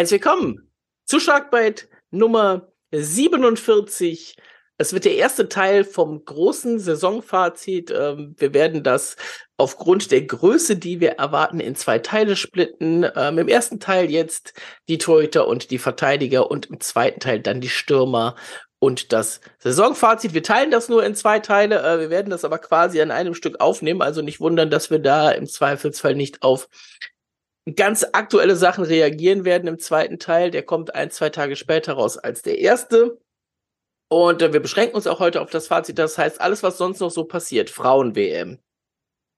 Herzlich willkommen zu Sharkbite Nummer 47. Es wird der erste Teil vom großen Saisonfazit. Ähm, wir werden das aufgrund der Größe, die wir erwarten, in zwei Teile splitten. Ähm, Im ersten Teil jetzt die Torhüter und die Verteidiger und im zweiten Teil dann die Stürmer und das Saisonfazit. Wir teilen das nur in zwei Teile. Äh, wir werden das aber quasi an einem Stück aufnehmen. Also nicht wundern, dass wir da im Zweifelsfall nicht auf ganz aktuelle Sachen reagieren werden im zweiten Teil. Der kommt ein, zwei Tage später raus als der erste. Und äh, wir beschränken uns auch heute auf das Fazit. Das heißt, alles, was sonst noch so passiert, Frauen-WM,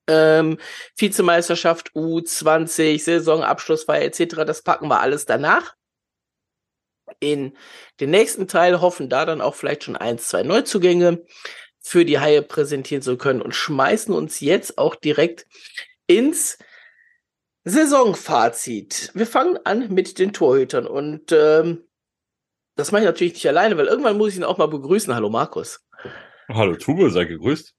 ähm, Vizemeisterschaft U20, Saisonabschlussfeier etc., das packen wir alles danach. In den nächsten Teil hoffen da dann auch vielleicht schon ein, zwei Neuzugänge für die Haie präsentieren zu können und schmeißen uns jetzt auch direkt ins Saisonfazit. Wir fangen an mit den Torhütern und ähm, das mache ich natürlich nicht alleine, weil irgendwann muss ich ihn auch mal begrüßen. Hallo Markus. Hallo Tube, sei gegrüßt.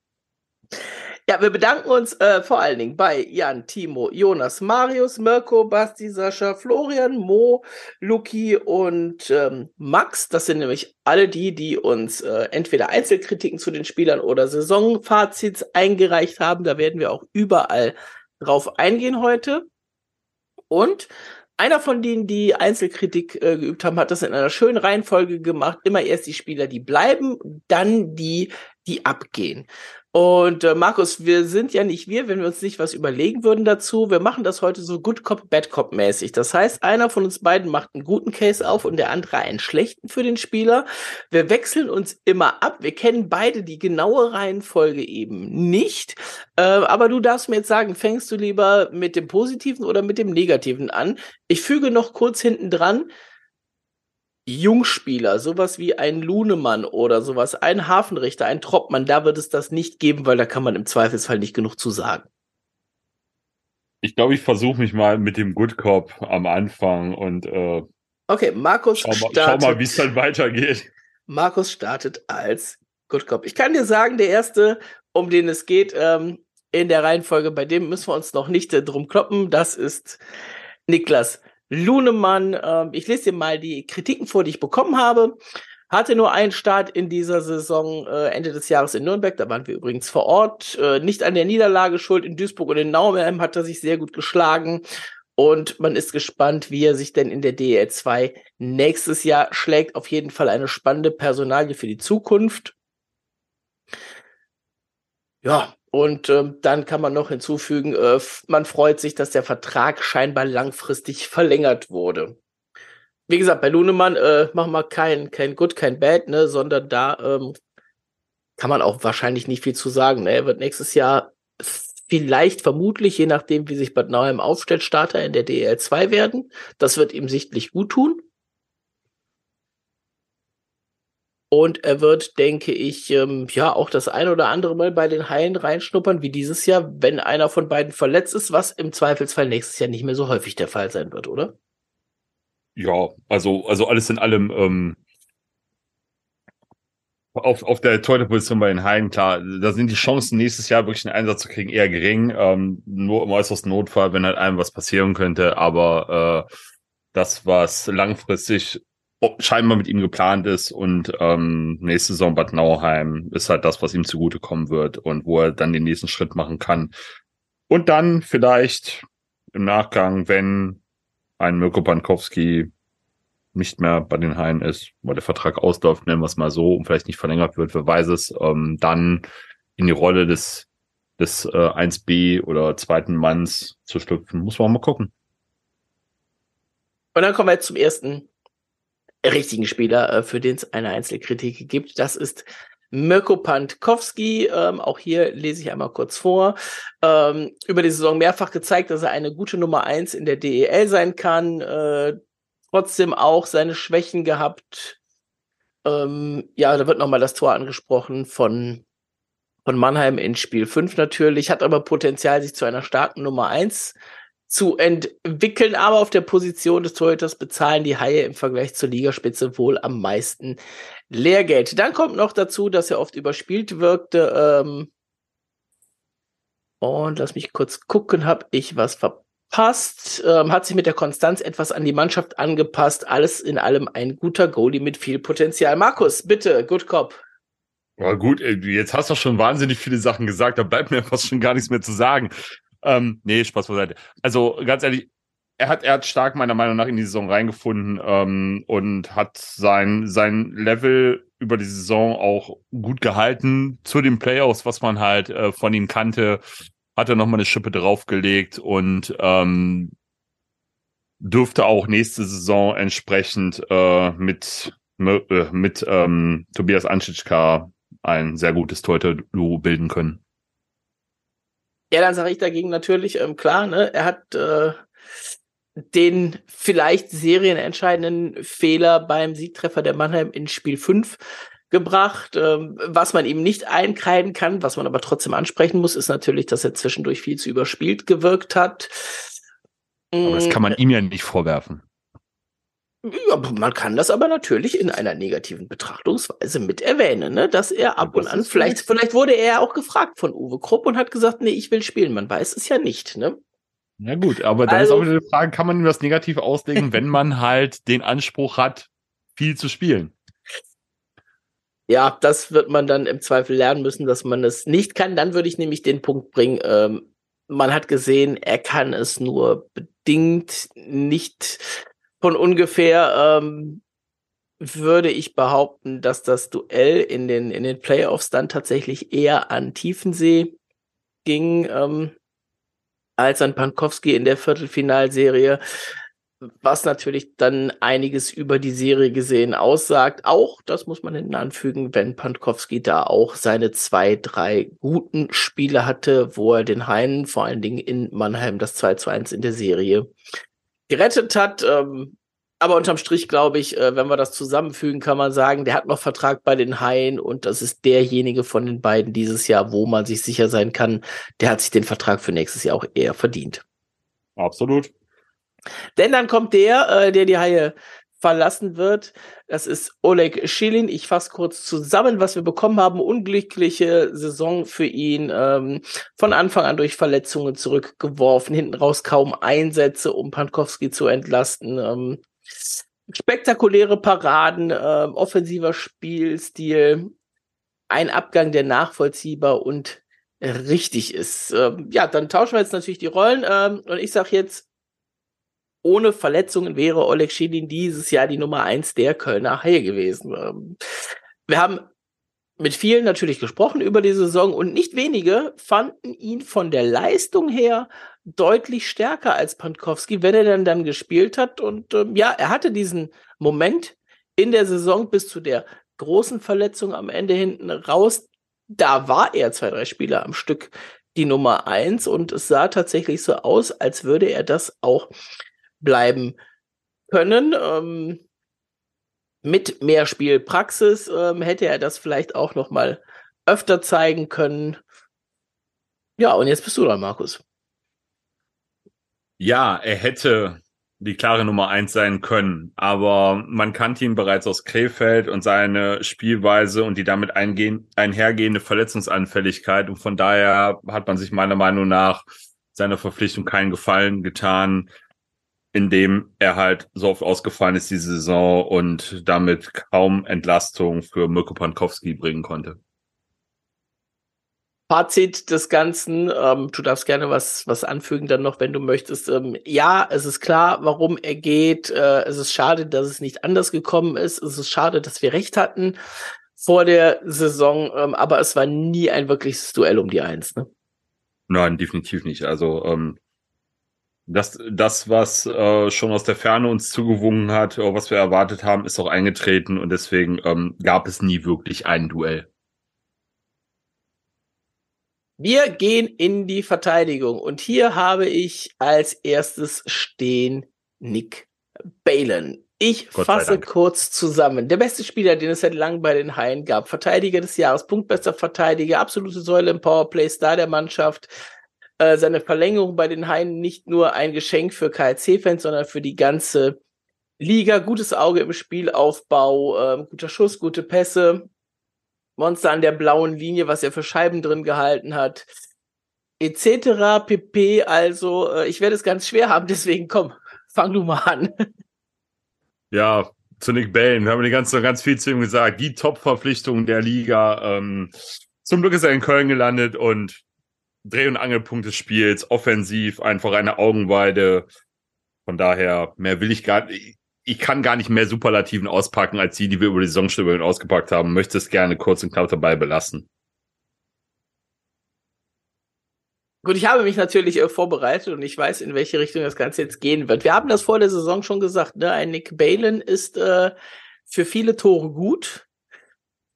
Ja, wir bedanken uns äh, vor allen Dingen bei Jan, Timo, Jonas, Marius, Mirko, Basti, Sascha, Florian, Mo, Luki und ähm, Max. Das sind nämlich alle die, die uns äh, entweder Einzelkritiken zu den Spielern oder Saisonfazits eingereicht haben. Da werden wir auch überall drauf eingehen heute. Und einer von denen, die Einzelkritik äh, geübt haben, hat das in einer schönen Reihenfolge gemacht. Immer erst die Spieler, die bleiben, dann die, die abgehen. Und äh, Markus, wir sind ja nicht wir, wenn wir uns nicht was überlegen würden dazu. Wir machen das heute so Good Cop, Bad Cop mäßig. Das heißt, einer von uns beiden macht einen guten Case auf und der andere einen schlechten für den Spieler. Wir wechseln uns immer ab. Wir kennen beide die genaue Reihenfolge eben nicht. Äh, aber du darfst mir jetzt sagen, fängst du lieber mit dem Positiven oder mit dem Negativen an? Ich füge noch kurz hinten dran. Jungspieler, sowas wie ein Lunemann oder sowas, ein Hafenrichter, ein Troppmann, da wird es das nicht geben, weil da kann man im Zweifelsfall nicht genug zu sagen. Ich glaube, ich versuche mich mal mit dem Good Cop am Anfang und äh, Okay, Markus schau mal, startet, schau mal wie es dann weitergeht. Markus startet als Good Cop. Ich kann dir sagen, der erste, um den es geht, ähm, in der Reihenfolge, bei dem müssen wir uns noch nicht äh, drum kloppen, das ist Niklas Lunemann. Ähm, ich lese dir mal die Kritiken vor, die ich bekommen habe. Hatte nur einen Start in dieser Saison äh, Ende des Jahres in Nürnberg. Da waren wir übrigens vor Ort. Äh, nicht an der Niederlage schuld. In Duisburg und in Nauheim hat er sich sehr gut geschlagen. Und man ist gespannt, wie er sich denn in der DEL 2 nächstes Jahr schlägt. Auf jeden Fall eine spannende Personalie für die Zukunft. Ja, und ähm, dann kann man noch hinzufügen, äh, man freut sich, dass der Vertrag scheinbar langfristig verlängert wurde. Wie gesagt, bei Lunemann äh, machen wir kein, kein Good, kein Bad, ne, sondern da ähm, kann man auch wahrscheinlich nicht viel zu sagen. Ne? Er wird nächstes Jahr vielleicht, vermutlich, je nachdem, wie sich Bad Nauheim aufstellt, Starter in der DL 2 werden. Das wird ihm sichtlich gut tun. Und er wird, denke ich, ähm, ja auch das ein oder andere Mal bei den Haien reinschnuppern, wie dieses Jahr, wenn einer von beiden verletzt ist, was im Zweifelsfall nächstes Jahr nicht mehr so häufig der Fall sein wird, oder? Ja, also, also alles in allem, ähm, auf, auf der Torhüterposition bei den Haien, klar, da sind die Chancen, nächstes Jahr wirklich einen Einsatz zu kriegen, eher gering. Ähm, nur im äußersten Notfall, wenn halt einem was passieren könnte. Aber äh, das, was langfristig scheinbar mit ihm geplant ist und ähm, nächste Saison Bad Nauheim ist halt das, was ihm zugutekommen wird und wo er dann den nächsten Schritt machen kann. Und dann vielleicht im Nachgang, wenn ein Mirko Bankowski nicht mehr bei den Haien ist, weil der Vertrag ausläuft, nennen wir es mal so, und vielleicht nicht verlängert wird, wer weiß es, ähm, dann in die Rolle des, des äh, 1B oder zweiten Manns zu schlüpfen. Muss man mal gucken. Und dann kommen wir jetzt zum ersten richtigen Spieler, äh, für den es eine Einzelkritik gibt. Das ist Mirko Pantkowski, ähm, auch hier lese ich einmal kurz vor, ähm, über die Saison mehrfach gezeigt, dass er eine gute Nummer eins in der DEL sein kann, äh, trotzdem auch seine Schwächen gehabt. Ähm, ja, da wird nochmal das Tor angesprochen von, von Mannheim in Spiel 5 natürlich, hat aber Potenzial, sich zu einer starken Nummer eins zu entwickeln, aber auf der Position des Torhüters bezahlen die Haie im Vergleich zur Ligaspitze wohl am meisten Lehrgeld. Dann kommt noch dazu, dass er oft überspielt wirkte. Ähm und lass mich kurz gucken, habe ich was verpasst? passt, ähm, hat sich mit der Konstanz etwas an die Mannschaft angepasst. Alles in allem ein guter Goalie mit viel Potenzial. Markus, bitte, Good Cop. Ja, gut, jetzt hast du schon wahnsinnig viele Sachen gesagt, da bleibt mir fast schon gar nichts mehr zu sagen. Ähm, nee, Spaß beiseite. Also ganz ehrlich, er hat, er hat stark meiner Meinung nach in die Saison reingefunden ähm, und hat sein, sein Level über die Saison auch gut gehalten zu den Playoffs, was man halt äh, von ihm kannte hat er nochmal eine Schippe draufgelegt und ähm, dürfte auch nächste Saison entsprechend äh, mit, äh, mit ähm, Tobias Anschitschka ein sehr gutes Torhüter-Duo bilden können. Ja, dann sage ich dagegen natürlich, ähm, klar, ne, er hat äh, den vielleicht serienentscheidenden Fehler beim Siegtreffer der Mannheim in Spiel 5 gebracht. Ähm, was man ihm nicht einkreiden kann, was man aber trotzdem ansprechen muss, ist natürlich, dass er zwischendurch viel zu überspielt gewirkt hat. Aber das kann man mm. ihm ja nicht vorwerfen. Ja, man kann das aber natürlich in einer negativen Betrachtungsweise mit erwähnen, ne? dass er ab und an, vielleicht, vielleicht wurde er ja auch gefragt von Uwe Krupp und hat gesagt, nee, ich will spielen. Man weiß es ja nicht, ne? Na gut, aber dann also, ist auch wieder die Frage, kann man ihm das negativ auslegen, wenn man halt den Anspruch hat, viel zu spielen? Ja, das wird man dann im Zweifel lernen müssen, dass man es nicht kann. Dann würde ich nämlich den Punkt bringen, ähm, man hat gesehen, er kann es nur bedingt, nicht von ungefähr. Ähm, würde ich behaupten, dass das Duell in den, in den Playoffs dann tatsächlich eher an Tiefensee ging, ähm, als an Pankowski in der Viertelfinalserie was natürlich dann einiges über die Serie gesehen aussagt. Auch, das muss man hinten anfügen, wenn Pankowski da auch seine zwei, drei guten Spiele hatte, wo er den Heinen vor allen Dingen in Mannheim das 2 zu 1 in der Serie gerettet hat. Ähm, aber unterm Strich glaube ich, äh, wenn wir das zusammenfügen, kann man sagen, der hat noch Vertrag bei den Haien und das ist derjenige von den beiden dieses Jahr, wo man sich sicher sein kann, der hat sich den Vertrag für nächstes Jahr auch eher verdient. Absolut. Denn dann kommt der, äh, der die Haie verlassen wird. Das ist Oleg Schilin. Ich fasse kurz zusammen, was wir bekommen haben. Unglückliche Saison für ihn. Ähm, von Anfang an durch Verletzungen zurückgeworfen. Hinten raus kaum Einsätze, um Pankowski zu entlasten. Ähm, spektakuläre Paraden, äh, offensiver Spielstil. Ein Abgang, der nachvollziehbar und richtig ist. Ähm, ja, dann tauschen wir jetzt natürlich die Rollen. Ähm, und ich sage jetzt ohne Verletzungen wäre Oleg Schilin dieses Jahr die Nummer eins der Kölner Haie gewesen. Ähm, wir haben mit vielen natürlich gesprochen über die Saison und nicht wenige fanden ihn von der Leistung her deutlich stärker als Pankowski, wenn er dann dann gespielt hat. Und ähm, ja, er hatte diesen Moment in der Saison bis zu der großen Verletzung am Ende hinten raus. Da war er zwei, drei Spieler am Stück die Nummer eins und es sah tatsächlich so aus, als würde er das auch bleiben können. Ähm, mit mehr Spielpraxis ähm, hätte er das vielleicht auch noch mal öfter zeigen können. Ja, und jetzt bist du dran, Markus. Ja, er hätte die klare Nummer eins sein können, aber man kannte ihn bereits aus Krefeld und seine Spielweise und die damit einhergehende Verletzungsanfälligkeit und von daher hat man sich meiner Meinung nach seiner Verpflichtung keinen Gefallen getan, in dem er halt so oft ausgefallen ist diese Saison und damit kaum Entlastung für Mirko Pankowski bringen konnte. Fazit des Ganzen, ähm, du darfst gerne was, was anfügen dann noch, wenn du möchtest. Ähm, ja, es ist klar, warum er geht. Äh, es ist schade, dass es nicht anders gekommen ist. Es ist schade, dass wir recht hatten vor der Saison, ähm, aber es war nie ein wirkliches Duell um die Eins. Ne? Nein, definitiv nicht. Also ähm, das, das was äh, schon aus der Ferne uns zugewungen hat, oder was wir erwartet haben, ist auch eingetreten und deswegen ähm, gab es nie wirklich ein Duell. Wir gehen in die Verteidigung und hier habe ich als erstes stehen Nick Balen. Ich fasse kurz zusammen. Der beste Spieler, den es seit langem bei den Haien gab. Verteidiger des Jahres, punktbester Verteidiger, absolute Säule im Powerplay, Star der Mannschaft. Äh, seine Verlängerung bei den Haien nicht nur ein Geschenk für KLC-Fans, sondern für die ganze Liga. Gutes Auge im Spielaufbau, äh, guter Schuss, gute Pässe. Monster an der blauen Linie, was er für Scheiben drin gehalten hat. etc. pp. Also, äh, ich werde es ganz schwer haben, deswegen komm, fang du mal an. Ja, zu Nick Bellen. Wir haben die ganze, ganz viel zu ihm gesagt. Die Top-Verpflichtung der Liga. Ähm, zum Glück ist er in Köln gelandet und Dreh- und Angelpunkt des Spiels, offensiv, einfach eine Augenweide. Von daher, mehr will ich gar nicht. Ich kann gar nicht mehr Superlativen auspacken, als die, die wir über die Saisonstübeln ausgepackt haben. Möchte es gerne kurz und knapp dabei belassen. Gut, ich habe mich natürlich äh, vorbereitet und ich weiß, in welche Richtung das Ganze jetzt gehen wird. Wir haben das vor der Saison schon gesagt, ne? Ein Nick Balin ist äh, für viele Tore gut,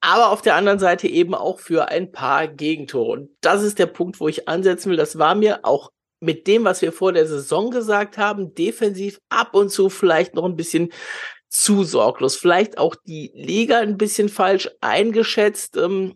aber auf der anderen Seite eben auch für ein paar Gegentore. Und das ist der Punkt, wo ich ansetzen will. Das war mir auch mit dem, was wir vor der Saison gesagt haben, defensiv ab und zu vielleicht noch ein bisschen zu sorglos. Vielleicht auch die Liga ein bisschen falsch eingeschätzt. Ähm,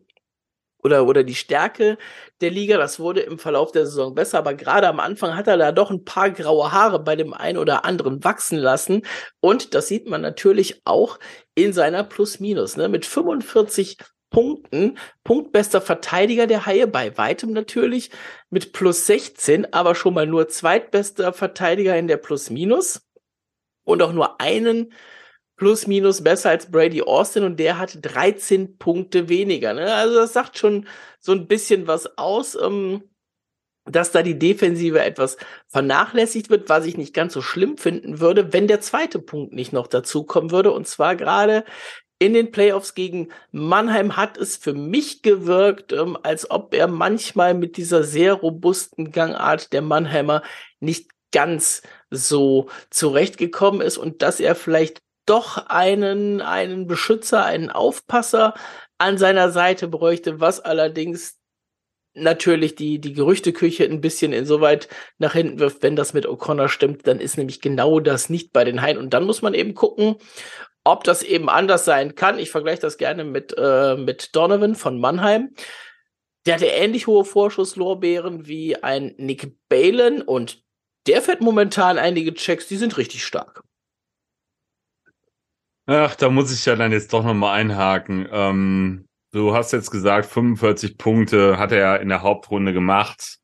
oder, oder die Stärke der Liga. Das wurde im Verlauf der Saison besser, aber gerade am Anfang hat er da doch ein paar graue Haare bei dem einen oder anderen wachsen lassen. Und das sieht man natürlich auch in seiner Plus-Minus. Ne? Mit 45 Punkten, punktbester Verteidiger der Haie, bei weitem natürlich, mit plus 16, aber schon mal nur zweitbester Verteidiger in der Plus-Minus und auch nur einen plus minus besser als Brady Austin und der hat 13 Punkte weniger. Ne? Also das sagt schon so ein bisschen was aus, ähm, dass da die Defensive etwas vernachlässigt wird, was ich nicht ganz so schlimm finden würde, wenn der zweite Punkt nicht noch dazukommen würde. Und zwar gerade in den Playoffs gegen Mannheim hat es für mich gewirkt, ähm, als ob er manchmal mit dieser sehr robusten Gangart der Mannheimer nicht ganz so zurechtgekommen ist und dass er vielleicht doch einen, einen Beschützer, einen Aufpasser an seiner Seite bräuchte, was allerdings natürlich die, die Gerüchteküche ein bisschen insoweit nach hinten wirft, wenn das mit O'Connor stimmt, dann ist nämlich genau das nicht bei den Haien. Und dann muss man eben gucken, ob das eben anders sein kann. Ich vergleiche das gerne mit, äh, mit Donovan von Mannheim. Der hatte ähnlich hohe Vorschusslorbeeren wie ein Nick Balen und der fährt momentan einige Checks, die sind richtig stark. Ach, da muss ich ja dann jetzt doch nochmal einhaken. Ähm, du hast jetzt gesagt, 45 Punkte hat er in der Hauptrunde gemacht.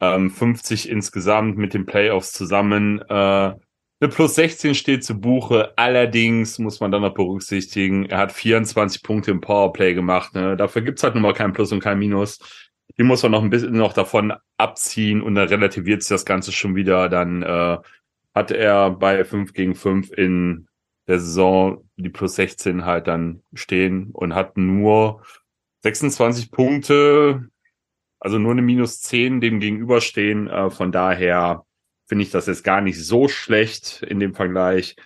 Ähm, 50 insgesamt mit den Playoffs zusammen. Äh, eine Plus 16 steht zu Buche. Allerdings muss man dann noch berücksichtigen, er hat 24 Punkte im Powerplay gemacht. Ne? Dafür gibt's halt nun mal kein Plus und kein Minus. Die muss man noch ein bisschen noch davon abziehen und dann relativiert sich das Ganze schon wieder. Dann äh, hat er bei 5 gegen 5 in der Saison die plus 16 halt dann stehen und hat nur 26 Punkte, also nur eine minus 10 dem gegenüberstehen. Äh, von daher finde ich das jetzt gar nicht so schlecht in dem Vergleich.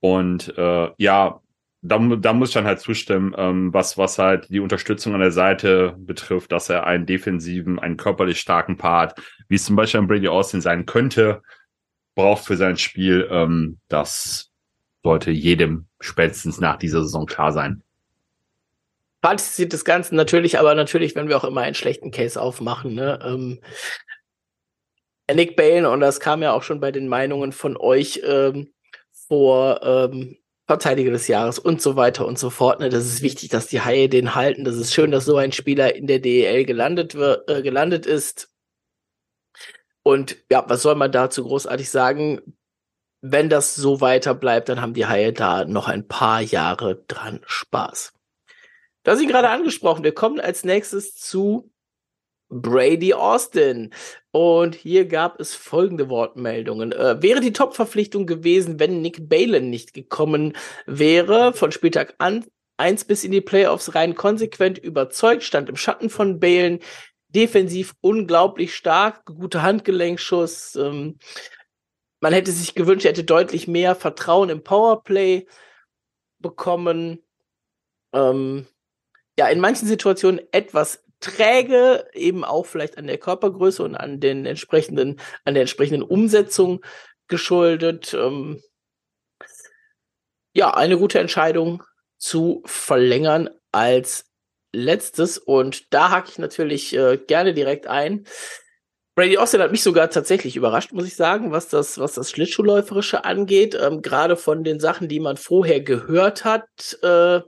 Und äh, ja, da, da muss ich dann halt zustimmen, ähm, was, was halt die Unterstützung an der Seite betrifft, dass er einen defensiven, einen körperlich starken Part, wie es zum Beispiel an Brady Austin sein könnte, braucht für sein Spiel. Ähm, das sollte jedem spätestens nach dieser Saison klar sein. Fazit sieht das Ganze natürlich, aber natürlich, wenn wir auch immer einen schlechten Case aufmachen, ne? Ähm, Nick Bale, und das kam ja auch schon bei den Meinungen von euch ähm, vor ähm, Verteidiger des Jahres und so weiter und so fort. Ne? Das ist wichtig, dass die Haie den halten. Das ist schön, dass so ein Spieler in der DEL gelandet, äh, gelandet ist. Und ja, was soll man dazu großartig sagen? Wenn das so weiter bleibt, dann haben die Haie da noch ein paar Jahre dran Spaß. Du hast ihn gerade angesprochen. Wir kommen als nächstes zu Brady Austin. Und hier gab es folgende Wortmeldungen. Äh, wäre die Top-Verpflichtung gewesen, wenn Nick Balen nicht gekommen wäre, von Spieltag an eins bis in die Playoffs rein konsequent überzeugt, stand im Schatten von Balen, defensiv unglaublich stark, gute Handgelenkschuss, ähm, man hätte sich gewünscht, er hätte deutlich mehr Vertrauen im Powerplay bekommen. Ähm, ja, in manchen Situationen etwas träge, eben auch vielleicht an der Körpergröße und an den entsprechenden, an der entsprechenden Umsetzung geschuldet. Ähm, ja, eine gute Entscheidung zu verlängern als letztes. Und da hake ich natürlich äh, gerne direkt ein. Brady Austin hat mich sogar tatsächlich überrascht, muss ich sagen, was das, was das Schlittschuhläuferische angeht. Ähm, Gerade von den Sachen, die man vorher gehört hat, äh,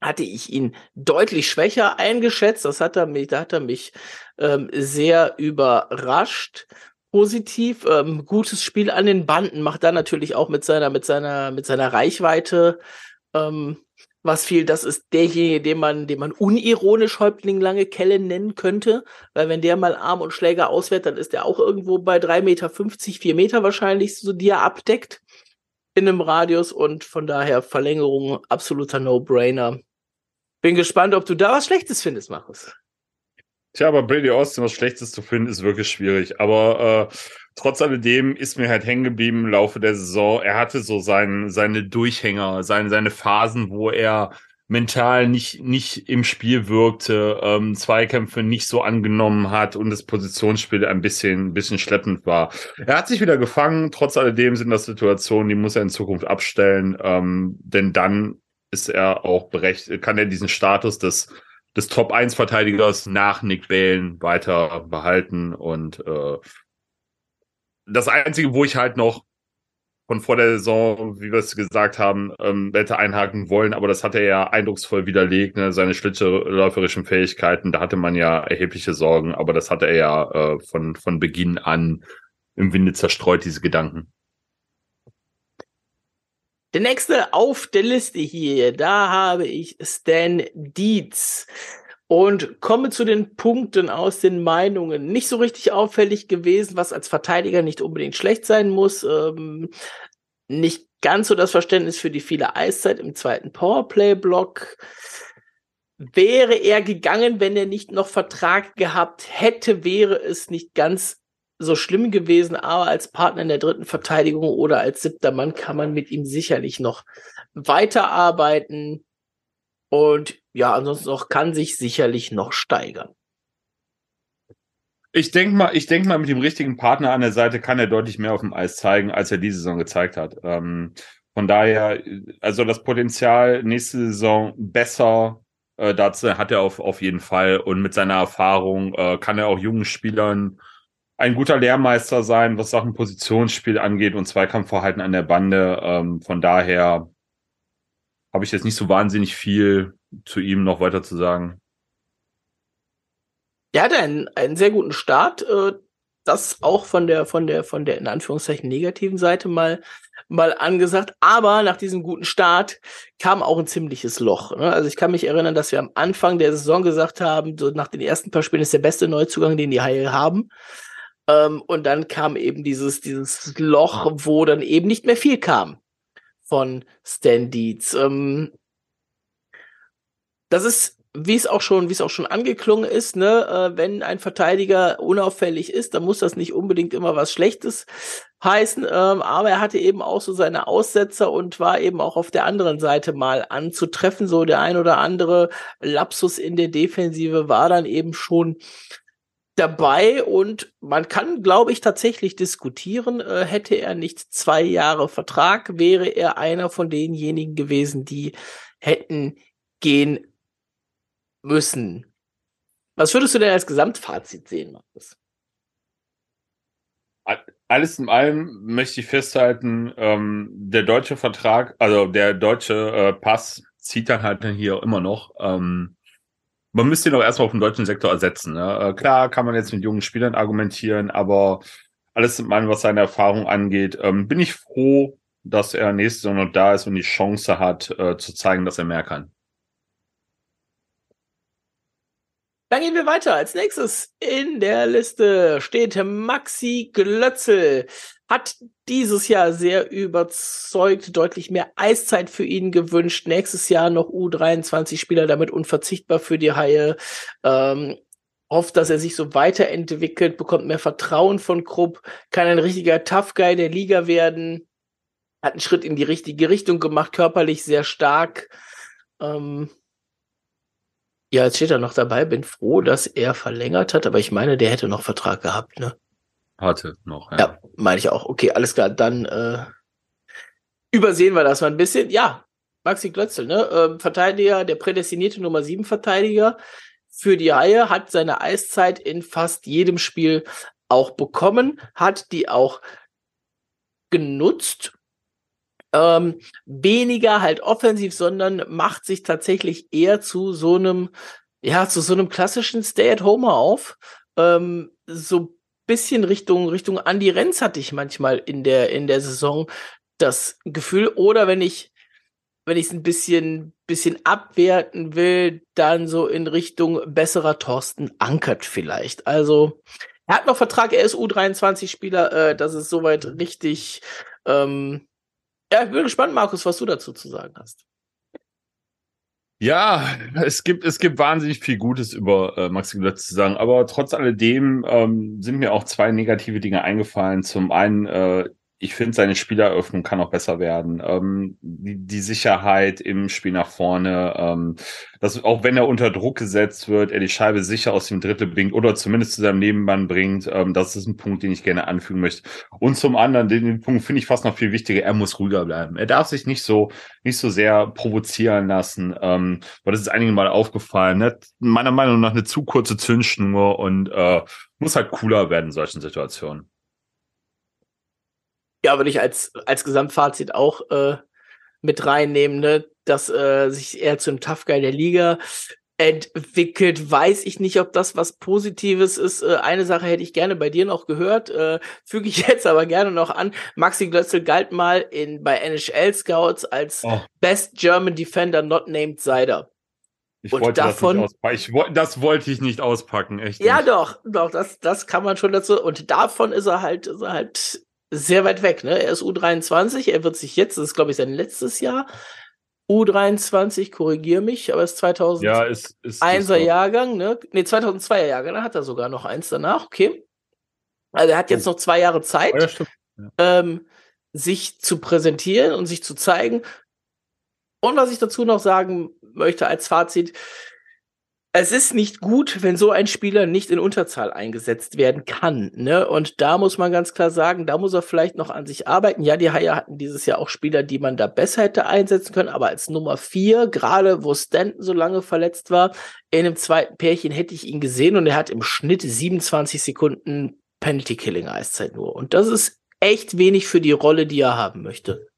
hatte ich ihn deutlich schwächer eingeschätzt. Das hat er mich, da hat er mich ähm, sehr überrascht. Positiv, ähm, gutes Spiel an den Banden, macht dann natürlich auch mit seiner, mit seiner, mit seiner Reichweite ähm, was viel. Das ist derjenige, den man, den man unironisch Häuptling Lange Kelle nennen könnte, weil wenn der mal Arm und Schläger auswählt, dann ist der auch irgendwo bei 3,50 Meter, 4 Meter wahrscheinlich, so die er abdeckt in einem Radius und von daher Verlängerung absoluter No-Brainer. Bin gespannt, ob du da was Schlechtes findest, Markus. Tja, aber Brady Austin was Schlechtes zu finden, ist wirklich schwierig. Aber äh, trotz alledem ist mir halt hängen geblieben im Laufe der Saison. Er hatte so sein, seine Durchhänger, seine, seine Phasen, wo er mental nicht, nicht im Spiel wirkte, ähm, Zweikämpfe nicht so angenommen hat und das Positionsspiel ein bisschen, ein bisschen schleppend war. Er hat sich wieder gefangen. Trotz alledem sind das Situationen, die muss er in Zukunft abstellen, ähm, denn dann ist er auch berechtigt, kann er diesen Status des des Top-1-Verteidigers nach Nick Balen weiter behalten. Und äh, das Einzige, wo ich halt noch von vor der Saison, wie wir es gesagt haben, ähm, hätte einhaken wollen, aber das hat er ja eindrucksvoll widerlegt, ne? seine schlitterläuferischen Fähigkeiten, da hatte man ja erhebliche Sorgen, aber das hatte er ja äh, von, von Beginn an im Winde zerstreut, diese Gedanken. Der nächste auf der Liste hier, da habe ich Stan Dietz und komme zu den Punkten aus den Meinungen. Nicht so richtig auffällig gewesen, was als Verteidiger nicht unbedingt schlecht sein muss. Ähm, nicht ganz so das Verständnis für die viele Eiszeit im zweiten Powerplay-Block. Wäre er gegangen, wenn er nicht noch Vertrag gehabt hätte, wäre es nicht ganz so schlimm gewesen, aber als Partner in der dritten Verteidigung oder als siebter Mann kann man mit ihm sicherlich noch weiterarbeiten. Und ja, ansonsten auch kann sich sicherlich noch steigern. Ich denke mal, ich denke mal, mit dem richtigen Partner an der Seite kann er deutlich mehr auf dem Eis zeigen, als er diese Saison gezeigt hat. Ähm, von daher, also das Potenzial nächste Saison besser äh, dazu hat er auf, auf jeden Fall. Und mit seiner Erfahrung äh, kann er auch jungen Spielern ein guter Lehrmeister sein, was Sachen Positionsspiel angeht und Zweikampfverhalten an der Bande. Ähm, von daher habe ich jetzt nicht so wahnsinnig viel zu ihm noch weiter zu sagen. Er hatte einen, sehr guten Start, äh, das auch von der, von der, von der in Anführungszeichen negativen Seite mal, mal angesagt. Aber nach diesem guten Start kam auch ein ziemliches Loch. Ne? Also ich kann mich erinnern, dass wir am Anfang der Saison gesagt haben, so nach den ersten paar Spielen ist der beste Neuzugang, den die Haie haben. Ähm, und dann kam eben dieses, dieses Loch, wo dann eben nicht mehr viel kam von Stan Dietz. Ähm, das ist, wie es auch schon, wie es auch schon angeklungen ist, ne, äh, wenn ein Verteidiger unauffällig ist, dann muss das nicht unbedingt immer was Schlechtes heißen, ähm, aber er hatte eben auch so seine Aussetzer und war eben auch auf der anderen Seite mal anzutreffen. So der ein oder andere Lapsus in der Defensive war dann eben schon dabei und man kann, glaube ich, tatsächlich diskutieren, äh, hätte er nicht zwei Jahre Vertrag, wäre er einer von denjenigen gewesen, die hätten gehen müssen. Was würdest du denn als Gesamtfazit sehen, Markus? Alles in allem möchte ich festhalten, ähm, der deutsche Vertrag, also der deutsche äh, Pass zieht dann halt hier immer noch. Ähm, man müsste ihn auch erstmal auf den deutschen Sektor ersetzen. Ne? Äh, klar kann man jetzt mit jungen Spielern argumentieren, aber alles in allem, was seine Erfahrung angeht, ähm, bin ich froh, dass er nächste Saison noch da ist und die Chance hat, äh, zu zeigen, dass er mehr kann. Dann gehen wir weiter. Als nächstes in der Liste steht Maxi Glötzel. Hat dieses Jahr sehr überzeugt, deutlich mehr Eiszeit für ihn gewünscht. Nächstes Jahr noch U23-Spieler, damit unverzichtbar für die Haie. Ähm, hofft, dass er sich so weiterentwickelt, bekommt mehr Vertrauen von Krupp, kann ein richtiger Tough Guy der Liga werden. Hat einen Schritt in die richtige Richtung gemacht, körperlich sehr stark. Ähm, ja, jetzt steht er noch dabei, bin froh, dass er verlängert hat, aber ich meine, der hätte noch Vertrag gehabt, ne? Hatte noch, ja. Ja, meine ich auch. Okay, alles klar, dann äh, übersehen wir das mal ein bisschen. Ja, Maxi Glötzel, ne? Ähm, Verteidiger, der prädestinierte Nummer 7 Verteidiger für die Haie, hat seine Eiszeit in fast jedem Spiel auch bekommen, hat die auch genutzt Ähm, weniger halt offensiv, sondern macht sich tatsächlich eher zu so einem, ja, zu so einem klassischen Stay-at-Homer auf. Ähm, so bisschen Richtung, Richtung Andy Renz hatte ich manchmal in der, in der Saison das Gefühl. Oder wenn ich, wenn ich es ein bisschen, bisschen abwerten will, dann so in Richtung besserer Thorsten Ankert vielleicht. Also, er hat noch Vertrag, er ist U23-Spieler, äh, das ist soweit richtig. Ähm, ja, ich bin gespannt, Markus, was du dazu zu sagen hast. Ja, es gibt, es gibt wahnsinnig viel Gutes über äh, Maxi Glötz zu sagen, aber trotz alledem ähm, sind mir auch zwei negative Dinge eingefallen. Zum einen äh, ich finde, seine Spieleröffnung kann auch besser werden. Ähm, die, die, Sicherheit im Spiel nach vorne, ähm, dass auch wenn er unter Druck gesetzt wird, er die Scheibe sicher aus dem Drittel bringt oder zumindest zu seinem Nebenmann bringt. Ähm, das ist ein Punkt, den ich gerne anfügen möchte. Und zum anderen, den, den Punkt finde ich fast noch viel wichtiger, er muss ruhiger bleiben. Er darf sich nicht so, nicht so sehr provozieren lassen, ähm, weil das ist einigen Mal aufgefallen. Ne? Meiner Meinung nach eine zu kurze Zündschnur und äh, muss halt cooler werden in solchen Situationen ja, würde ich als, als Gesamtfazit auch äh, mit reinnehmen, ne? dass äh, sich eher zum Tough Guy der Liga entwickelt, weiß ich nicht, ob das was Positives ist. Äh, eine Sache hätte ich gerne bei dir noch gehört, äh, füge ich jetzt aber gerne noch an. Maxi Glötzel galt mal in, bei NHL Scouts als oh. Best German Defender not named Seider. Ich und wollte davon, das nicht auspacken. Ich, das wollte ich nicht auspacken, echt. Ja, nicht. doch, doch, das, das kann man schon dazu. Und davon ist er halt, ist er halt sehr weit weg, ne? Er ist U23, er wird sich jetzt, das ist glaube ich sein letztes Jahr, U23, korrigier mich, aber es ist 2001er ja, ist, ist, Jahrgang, ne? Ne, 2002er Jahrgang, da hat er sogar noch eins danach, okay. Also er hat jetzt noch zwei Jahre Zeit, ja, ähm, sich zu präsentieren und sich zu zeigen. Und was ich dazu noch sagen möchte als Fazit, es ist nicht gut, wenn so ein Spieler nicht in Unterzahl eingesetzt werden kann. Ne? Und da muss man ganz klar sagen, da muss er vielleicht noch an sich arbeiten. Ja, die Haie hatten dieses Jahr auch Spieler, die man da besser hätte einsetzen können, aber als Nummer vier, gerade wo Stanton so lange verletzt war, in einem zweiten Pärchen hätte ich ihn gesehen und er hat im Schnitt 27 Sekunden Penalty Killing Eiszeit nur. Und das ist echt wenig für die Rolle, die er haben möchte.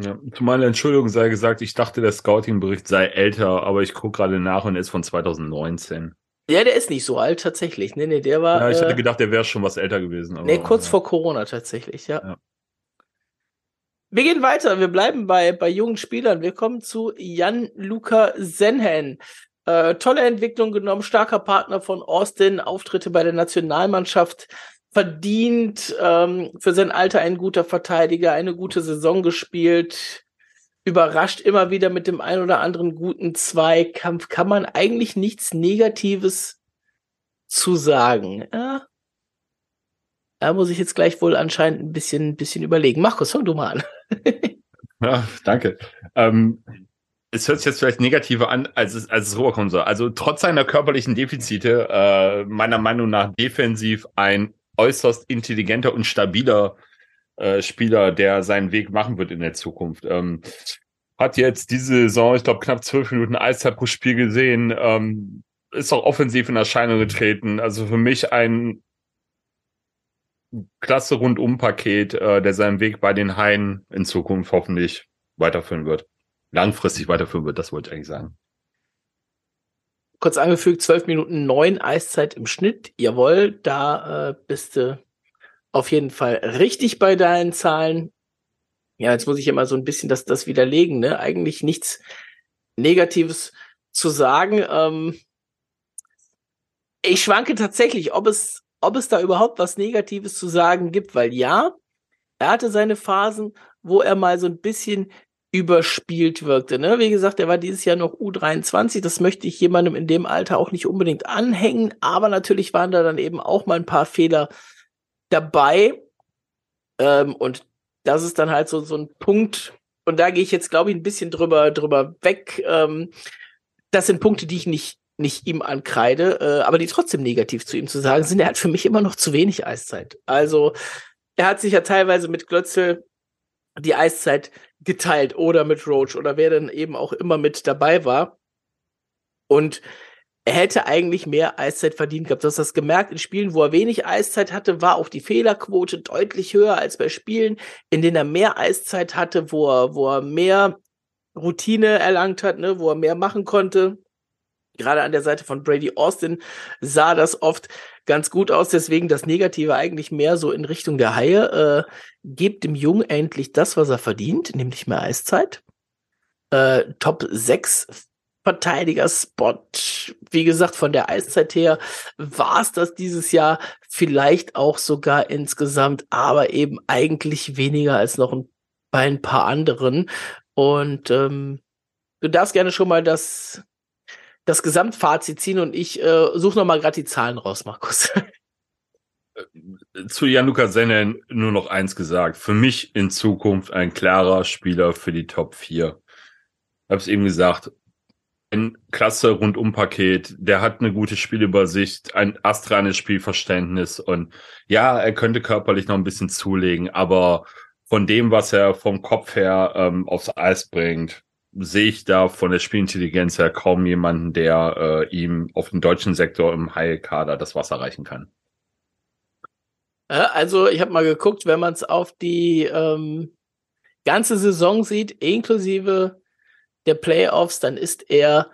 Ja, zu meiner Entschuldigung sei gesagt, ich dachte, der Scouting-Bericht sei älter, aber ich gucke gerade nach und ist von 2019. Ja, der ist nicht so alt tatsächlich. Nee, nee, der war. Ja, ich äh, gedacht, der wäre schon was älter gewesen. Aber, nee, kurz ja. vor Corona tatsächlich, ja. ja. Wir gehen weiter. Wir bleiben bei, bei jungen Spielern. Wir kommen zu Jan-Luca Senhen. Äh, tolle Entwicklung genommen, starker Partner von Austin, Auftritte bei der Nationalmannschaft verdient, ähm, für sein Alter ein guter Verteidiger, eine gute Saison gespielt, überrascht immer wieder mit dem ein oder anderen guten Zweikampf. Kann man eigentlich nichts Negatives zu sagen. Ja, da muss ich jetzt gleich wohl anscheinend ein bisschen, ein bisschen überlegen. Markus, fang du mal an. ja, danke. Ähm, es hört sich jetzt vielleicht negativer an, als es, als es rüberkommen soll. Also trotz seiner körperlichen Defizite, äh, meiner Meinung nach defensiv ein äußerst intelligenter und stabiler äh, Spieler, der seinen Weg machen wird in der Zukunft. Ähm, hat jetzt diese Saison, ich glaube, knapp zwölf Minuten Eiszeit pro Spiel gesehen, ähm, ist auch offensiv in Erscheinung getreten. Also für mich ein klasse Rundum-Paket, äh, der seinen Weg bei den Haien in Zukunft hoffentlich weiterführen wird. Langfristig weiterführen wird, das wollte ich eigentlich sagen kurz angefügt, 12 Minuten 9 Eiszeit im Schnitt. Jawohl, da äh, bist du auf jeden Fall richtig bei deinen Zahlen. Ja, jetzt muss ich immer so ein bisschen das, das widerlegen, ne? Eigentlich nichts Negatives zu sagen. Ähm, ich schwanke tatsächlich, ob es, ob es da überhaupt was Negatives zu sagen gibt, weil ja, er hatte seine Phasen, wo er mal so ein bisschen überspielt wirkte. Ne? Wie gesagt, er war dieses Jahr noch U23. Das möchte ich jemandem in dem Alter auch nicht unbedingt anhängen. Aber natürlich waren da dann eben auch mal ein paar Fehler dabei. Ähm, und das ist dann halt so, so ein Punkt. Und da gehe ich jetzt, glaube ich, ein bisschen drüber, drüber weg. Ähm, das sind Punkte, die ich nicht, nicht ihm ankreide, äh, aber die trotzdem negativ zu ihm zu sagen sind. Er hat für mich immer noch zu wenig Eiszeit. Also, er hat sich ja teilweise mit Glötzel die Eiszeit geteilt oder mit Roach oder wer dann eben auch immer mit dabei war. Und er hätte eigentlich mehr Eiszeit verdient gehabt. Du hast das gemerkt, in Spielen, wo er wenig Eiszeit hatte, war auch die Fehlerquote deutlich höher als bei Spielen, in denen er mehr Eiszeit hatte, wo er, wo er mehr Routine erlangt hat, ne, wo er mehr machen konnte. Gerade an der Seite von Brady Austin sah das oft ganz gut aus. Deswegen das Negative eigentlich mehr so in Richtung der Haie. Äh, gebt dem Jungen endlich das, was er verdient, nämlich mehr Eiszeit. Äh, Top 6 Verteidiger-Spot. Wie gesagt, von der Eiszeit her war es das dieses Jahr vielleicht auch sogar insgesamt, aber eben eigentlich weniger als noch ein, bei ein paar anderen. Und ähm, du darfst gerne schon mal das, das Gesamtfazit ziehen und ich äh, suche noch mal gerade die Zahlen raus, Markus. Zu Jan-Luca Sennen nur noch eins gesagt. Für mich in Zukunft ein klarer Spieler für die Top 4. Ich habe es eben gesagt, ein klasse Rundumpaket, der hat eine gute Spielübersicht, ein astreines Spielverständnis und ja, er könnte körperlich noch ein bisschen zulegen, aber von dem, was er vom Kopf her ähm, aufs Eis bringt, sehe ich da von der Spielintelligenz her kaum jemanden, der äh, ihm auf dem deutschen Sektor im High-Kader das Wasser reichen kann. Also ich habe mal geguckt, wenn man es auf die ähm, ganze Saison sieht, inklusive der Playoffs, dann ist er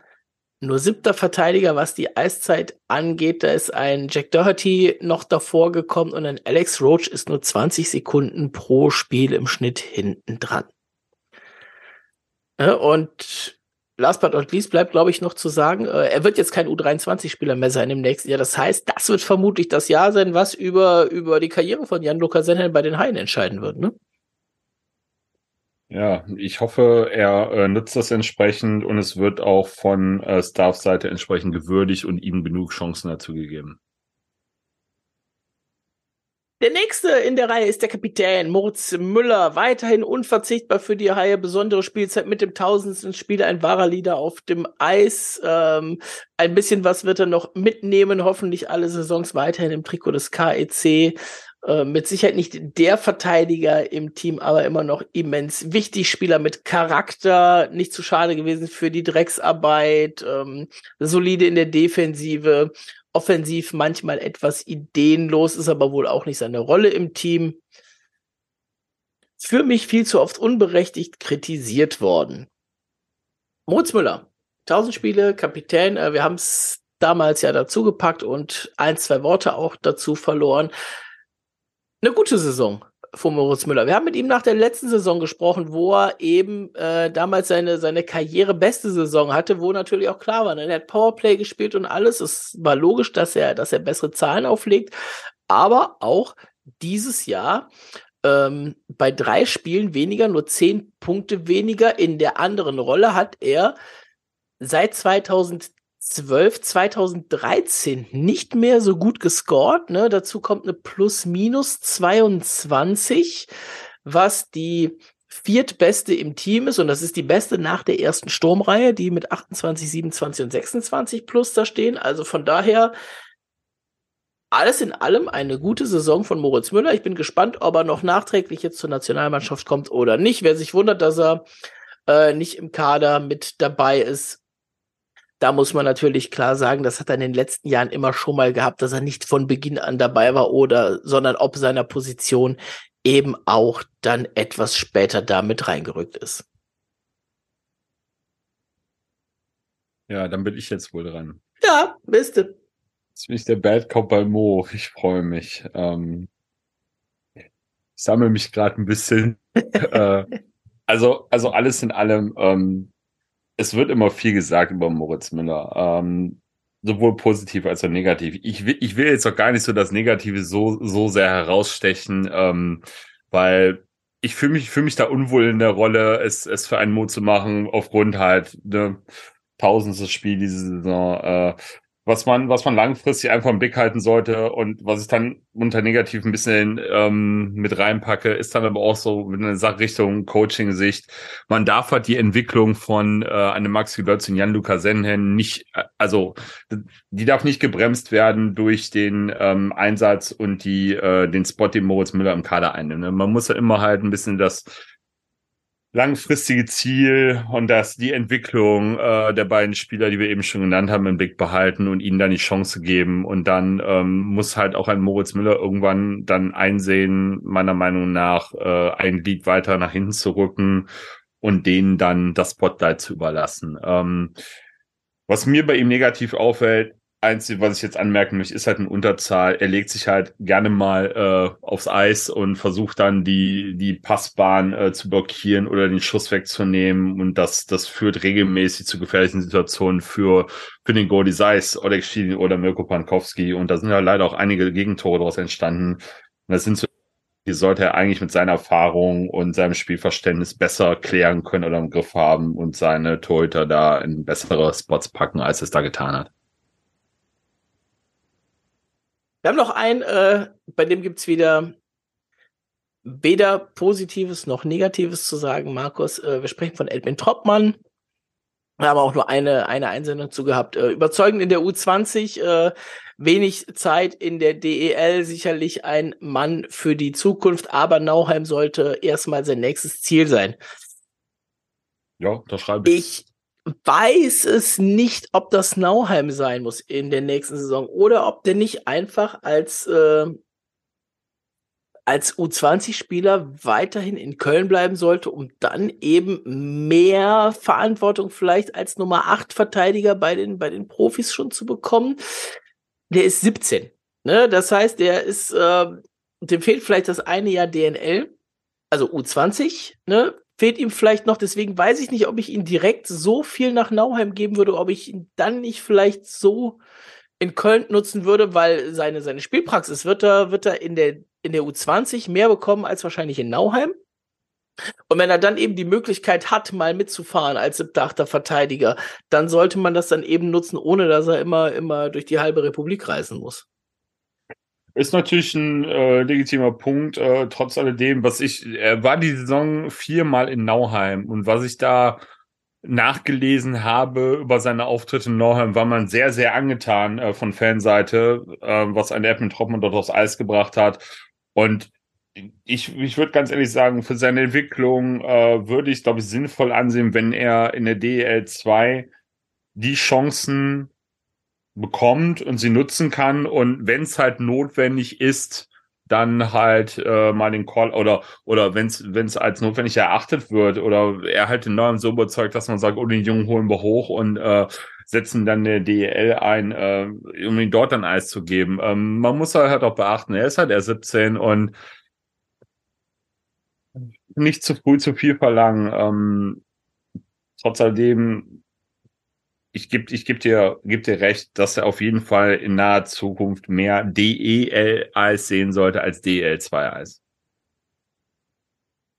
nur siebter Verteidiger, was die Eiszeit angeht. Da ist ein Jack Doherty noch davor gekommen und ein Alex Roach ist nur 20 Sekunden pro Spiel im Schnitt hinten dran. Und last but not least bleibt, glaube ich, noch zu sagen, äh, er wird jetzt kein U23-Spieler mehr sein im nächsten Jahr. Das heißt, das wird vermutlich das Jahr sein, was über, über die Karriere von Jan-Luca Senhen bei den Haien entscheiden wird, ne? Ja, ich hoffe, er äh, nutzt das entsprechend und es wird auch von äh, Staff-Seite entsprechend gewürdigt und ihm genug Chancen dazu gegeben. Der nächste in der Reihe ist der Kapitän Moritz Müller, weiterhin unverzichtbar für die Haie, besondere Spielzeit mit dem tausendsten Spieler, ein wahrer Leader auf dem Eis. Ähm, ein bisschen was wird er noch mitnehmen, hoffentlich alle Saisons weiterhin im Trikot des KEC. Äh, mit Sicherheit nicht der Verteidiger im Team, aber immer noch immens wichtig. Spieler mit Charakter, nicht zu schade gewesen für die Drecksarbeit, ähm, solide in der Defensive, offensiv manchmal etwas ideenlos, ist aber wohl auch nicht seine Rolle im Team. Für mich viel zu oft unberechtigt kritisiert worden. Moritz Müller, 1000 Spiele, Kapitän, äh, wir haben es damals ja dazu gepackt und ein, zwei Worte auch dazu verloren eine gute Saison von Moritz Müller. Wir haben mit ihm nach der letzten Saison gesprochen, wo er eben äh, damals seine, seine Karriere beste Saison hatte, wo natürlich auch klar war, ne? er hat Powerplay gespielt und alles. Es war logisch, dass er, dass er bessere Zahlen auflegt. Aber auch dieses Jahr ähm, bei drei Spielen weniger, nur zehn Punkte weniger in der anderen Rolle hat er seit 2010 12, 2013 nicht mehr so gut gescored. Ne? Dazu kommt eine Plus-Minus 22, was die viertbeste im Team ist und das ist die beste nach der ersten Sturmreihe, die mit 28, 27 und 26 plus da stehen. Also von daher alles in allem eine gute Saison von Moritz Müller. Ich bin gespannt, ob er noch nachträglich jetzt zur Nationalmannschaft kommt oder nicht. Wer sich wundert, dass er äh, nicht im Kader mit dabei ist, da muss man natürlich klar sagen, das hat er in den letzten Jahren immer schon mal gehabt, dass er nicht von Beginn an dabei war oder, sondern ob seiner Position eben auch dann etwas später damit reingerückt ist. Ja, dann bin ich jetzt wohl dran. Ja, bist du. Jetzt bin ich der Bad Cop bei Mo. Ich freue mich. Ähm, ich sammle mich gerade ein bisschen. äh, also, also alles in allem, ähm, es wird immer viel gesagt über Moritz Müller. Ähm, sowohl positiv als auch negativ. Ich will, ich will jetzt auch gar nicht so das Negative so, so sehr herausstechen, ähm, weil ich fühle mich, fühle mich da unwohl in der Rolle, es, es für einen Mut zu machen, aufgrund halt, ne, tausendstes Spiel diese Saison. Äh, was man, was man langfristig einfach im Blick halten sollte und was ich dann unter negativ ein bisschen ähm, mit reinpacke, ist dann aber auch so mit einer Sachrichtung Coaching-Sicht. Man darf halt die Entwicklung von äh, einem Maxi Götz und Jan-Luca Senhen nicht, äh, also die darf nicht gebremst werden durch den ähm, Einsatz und die äh, den Spot, den Moritz Müller im Kader einnimmt. Ne? Man muss ja immer halt ein bisschen das langfristige Ziel und dass die Entwicklung äh, der beiden Spieler, die wir eben schon genannt haben, im Blick behalten und ihnen dann die Chance geben. Und dann ähm, muss halt auch ein Moritz Müller irgendwann dann einsehen, meiner Meinung nach, äh, ein Glied weiter nach hinten zu rücken und denen dann das Spotlight zu überlassen. Ähm, was mir bei ihm negativ auffällt, Einzige, was ich jetzt anmerken möchte, ist halt eine Unterzahl. Er legt sich halt gerne mal äh, aufs Eis und versucht dann die, die Passbahn äh, zu blockieren oder den Schuss wegzunehmen. Und das, das führt regelmäßig zu gefährlichen Situationen für, für den Goldie Seis, Oleg Schiedin oder Mirko Pankowski. Und da sind ja leider auch einige Gegentore daraus entstanden. Und das sind so, die sollte er eigentlich mit seiner Erfahrung und seinem Spielverständnis besser klären können oder im Griff haben und seine Torhüter da in bessere Spots packen, als es da getan hat. Wir haben noch einen, äh, bei dem gibt's wieder weder Positives noch Negatives zu sagen, Markus. Äh, wir sprechen von Edwin Troppmann. Wir haben auch nur eine, eine Einsendung zu gehabt. Äh, überzeugend in der U20, äh, wenig Zeit in der DEL, sicherlich ein Mann für die Zukunft, aber Nauheim sollte erstmal sein nächstes Ziel sein. Ja, das schreibe ich. Ich weiß es nicht, ob das Nauheim sein muss in der nächsten Saison oder ob der nicht einfach als, äh, als U20-Spieler weiterhin in Köln bleiben sollte, um dann eben mehr Verantwortung vielleicht als Nummer 8 Verteidiger bei den, bei den Profis schon zu bekommen. Der ist 17. Ne? Das heißt, der ist, äh, dem fehlt vielleicht das eine Jahr DNL, also U20, ne? Fehlt ihm vielleicht noch. Deswegen weiß ich nicht, ob ich ihn direkt so viel nach Nauheim geben würde, ob ich ihn dann nicht vielleicht so in Köln nutzen würde, weil seine, seine Spielpraxis wird er, wird er in der, in der U20 mehr bekommen als wahrscheinlich in Nauheim. Und wenn er dann eben die Möglichkeit hat, mal mitzufahren als siebter, achter Verteidiger, dann sollte man das dann eben nutzen, ohne dass er immer, immer durch die halbe Republik reisen muss. Ist natürlich ein äh, legitimer Punkt, äh, trotz alledem, was ich, er war die Saison viermal in Nauheim und was ich da nachgelesen habe über seine Auftritte in Nauheim, war man sehr, sehr angetan äh, von Fanseite, äh, was ein Troppmann dort aufs Eis gebracht hat. Und ich, ich würde ganz ehrlich sagen, für seine Entwicklung äh, würde ich, glaube ich, sinnvoll ansehen, wenn er in der DEL 2 die Chancen bekommt und sie nutzen kann und wenn es halt notwendig ist, dann halt äh, mal den Call oder oder wenn es als notwendig erachtet wird oder er halt den Neuen so überzeugt, dass man sagt, oh den Jungen holen wir hoch und äh, setzen dann der DEL ein, äh, um ihn dort dann Eis zu geben. Ähm, man muss halt auch beachten, er ist halt erst 17 und nicht zu früh zu viel verlangen. Ähm, trotz alledem ich gebe ich geb dir, geb dir recht, dass er auf jeden Fall in naher Zukunft mehr DEL-Eis sehen sollte als DEL2-Eis.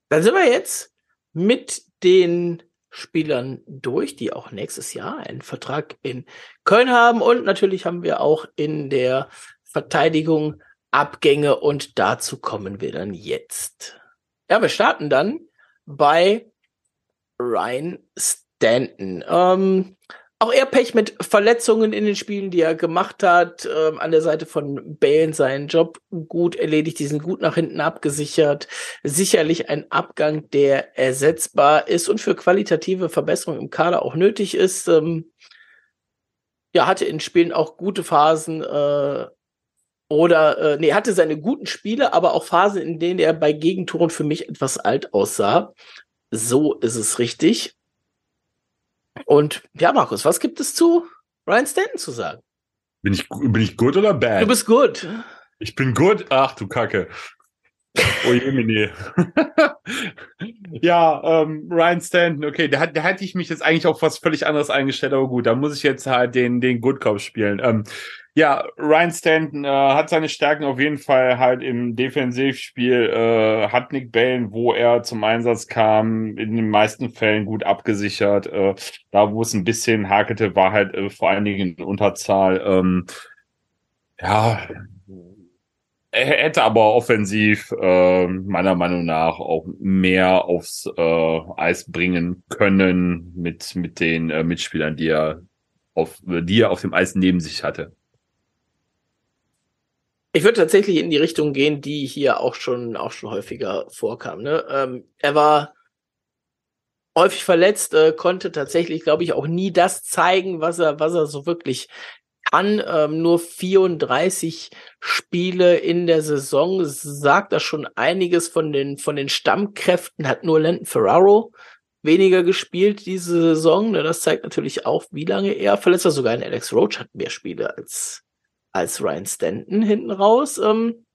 Dann sind wir jetzt mit den Spielern durch, die auch nächstes Jahr einen Vertrag in Köln haben. Und natürlich haben wir auch in der Verteidigung Abgänge und dazu kommen wir dann jetzt. Ja, wir starten dann bei Ryan Stanton. Ähm, auch er Pech mit Verletzungen in den Spielen, die er gemacht hat. Ähm, an der Seite von Bale seinen Job gut erledigt, diesen gut nach hinten abgesichert. Sicherlich ein Abgang, der ersetzbar ist und für qualitative Verbesserungen im Kader auch nötig ist. Ähm, ja, hatte in Spielen auch gute Phasen äh, oder äh, nee, hatte seine guten Spiele, aber auch Phasen, in denen er bei Gegentoren für mich etwas alt aussah. So ist es richtig. Und ja, Markus, was gibt es zu Ryan Stanton zu sagen? Bin ich, bin ich gut oder bad? Du bist gut. Ich bin gut? Ach du Kacke. Oh je, ja, ähm, Ryan Stanton, okay, da, da hatte ich mich jetzt eigentlich auf was völlig anderes eingestellt, aber gut, da muss ich jetzt halt den, den Good Cop spielen. Ähm, ja, Ryan Stanton äh, hat seine Stärken auf jeden Fall halt im Defensivspiel, äh, hat Nick Balen, wo er zum Einsatz kam, in den meisten Fällen gut abgesichert. Äh, da, wo es ein bisschen hakelte, war halt äh, vor allen Dingen in Unterzahl. Ähm, ja, hätte aber offensiv äh, meiner Meinung nach auch mehr aufs äh, Eis bringen können mit, mit den äh, Mitspielern, die er auf, die er auf dem Eis neben sich hatte. Ich würde tatsächlich in die Richtung gehen, die hier auch schon, auch schon häufiger vorkam. Ne? Ähm, er war häufig verletzt, äh, konnte tatsächlich, glaube ich, auch nie das zeigen, was er, was er so wirklich kann. Ähm, nur 34 Spiele in der Saison sagt das schon einiges von den, von den Stammkräften, hat nur Landon Ferraro weniger gespielt diese Saison. Ne, das zeigt natürlich auch, wie lange er verletzt war. Sogar ein Alex Roach hat mehr Spiele als, als Ryan Stanton hinten raus. Ähm,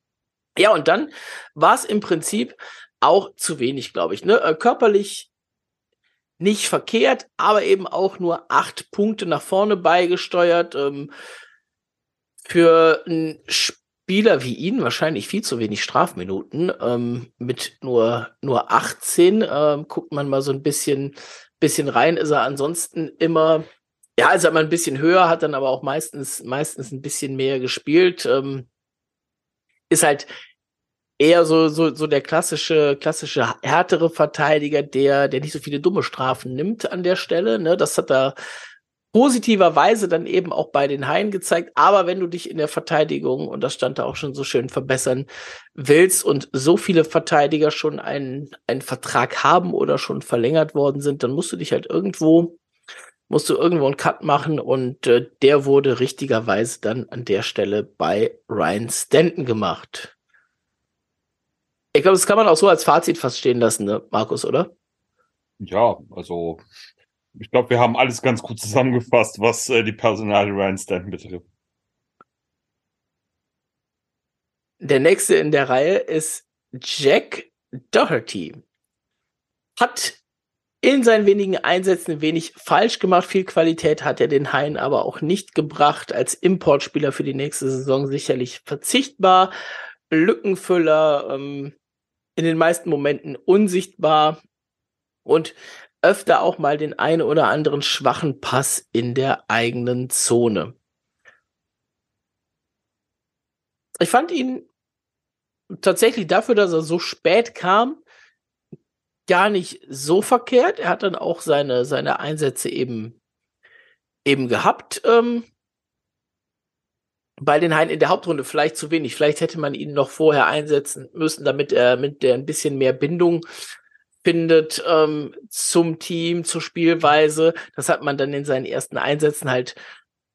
ja, und dann war es im Prinzip auch zu wenig, glaube ich. Ne? Äh, körperlich nicht verkehrt, aber eben auch nur acht Punkte nach vorne beigesteuert. Ähm, für einen Spieler wie ihn wahrscheinlich viel zu wenig Strafminuten. Ähm, mit nur, nur 18 ähm, guckt man mal so ein bisschen, bisschen rein, ist er ansonsten immer, ja, ist er ein bisschen höher, hat dann aber auch meistens, meistens ein bisschen mehr gespielt. Ähm, ist halt eher so, so, so der klassische, klassische härtere Verteidiger, der, der nicht so viele dumme Strafen nimmt an der Stelle. Ne? Das hat er positiverweise dann eben auch bei den Haien gezeigt. Aber wenn du dich in der Verteidigung, und das stand da auch schon so schön, verbessern willst und so viele Verteidiger schon einen, einen Vertrag haben oder schon verlängert worden sind, dann musst du dich halt irgendwo, musst du irgendwo einen Cut machen und äh, der wurde richtigerweise dann an der Stelle bei Ryan Stanton gemacht. Ich glaube, das kann man auch so als Fazit fast stehen lassen, ne, Markus, oder? Ja, also ich glaube, wir haben alles ganz gut zusammengefasst, was äh, die Personale Ryan Stanton betrifft. Der nächste in der Reihe ist Jack Doherty. Hat in seinen wenigen Einsätzen wenig falsch gemacht. Viel Qualität hat er den Hain aber auch nicht gebracht. Als Importspieler für die nächste Saison sicherlich verzichtbar. Lückenfüller, ähm, in den meisten Momenten unsichtbar und öfter auch mal den einen oder anderen schwachen Pass in der eigenen Zone. Ich fand ihn tatsächlich dafür, dass er so spät kam, gar nicht so verkehrt. Er hat dann auch seine, seine Einsätze eben, eben gehabt. Ähm, bei den Haien in der Hauptrunde vielleicht zu wenig. Vielleicht hätte man ihn noch vorher einsetzen müssen, damit er mit der ein bisschen mehr Bindung findet ähm, zum Team, zur Spielweise. Das hat man dann in seinen ersten Einsätzen halt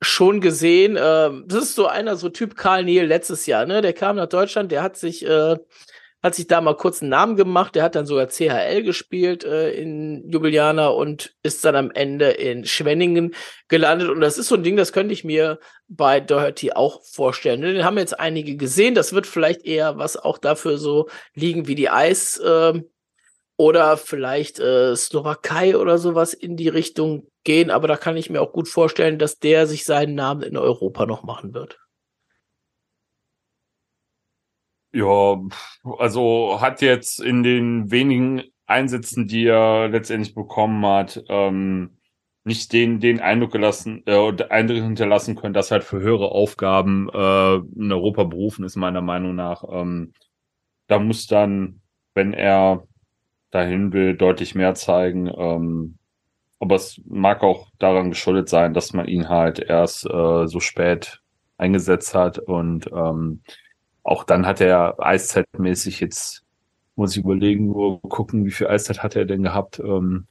schon gesehen. Ähm, das ist so einer, so Typ Karl Nehl letztes Jahr, ne? Der kam nach Deutschland, der hat sich äh, hat sich da mal kurz einen Namen gemacht. Der hat dann sogar CHL gespielt äh, in Ljubljana und ist dann am Ende in Schwenningen gelandet. Und das ist so ein Ding, das könnte ich mir bei Doherty auch vorstellen. Den haben jetzt einige gesehen. Das wird vielleicht eher was auch dafür so liegen wie die Eis. Äh, oder vielleicht äh, Slowakei oder sowas in die Richtung gehen. Aber da kann ich mir auch gut vorstellen, dass der sich seinen Namen in Europa noch machen wird. Ja, also hat jetzt in den wenigen Einsätzen, die er letztendlich bekommen hat, ähm, nicht den, den Eindruck gelassen, äh, Eindruck hinterlassen können, dass halt für höhere Aufgaben äh, in Europa berufen ist, meiner Meinung nach. Ähm, da muss dann, wenn er dahin will, deutlich mehr zeigen. Ähm, aber es mag auch daran geschuldet sein, dass man ihn halt erst äh, so spät eingesetzt hat und ähm, auch dann hat er Eiszeitmäßig jetzt, muss ich überlegen, wo gucken, wie viel Eiszeit hat er denn gehabt? Ähm,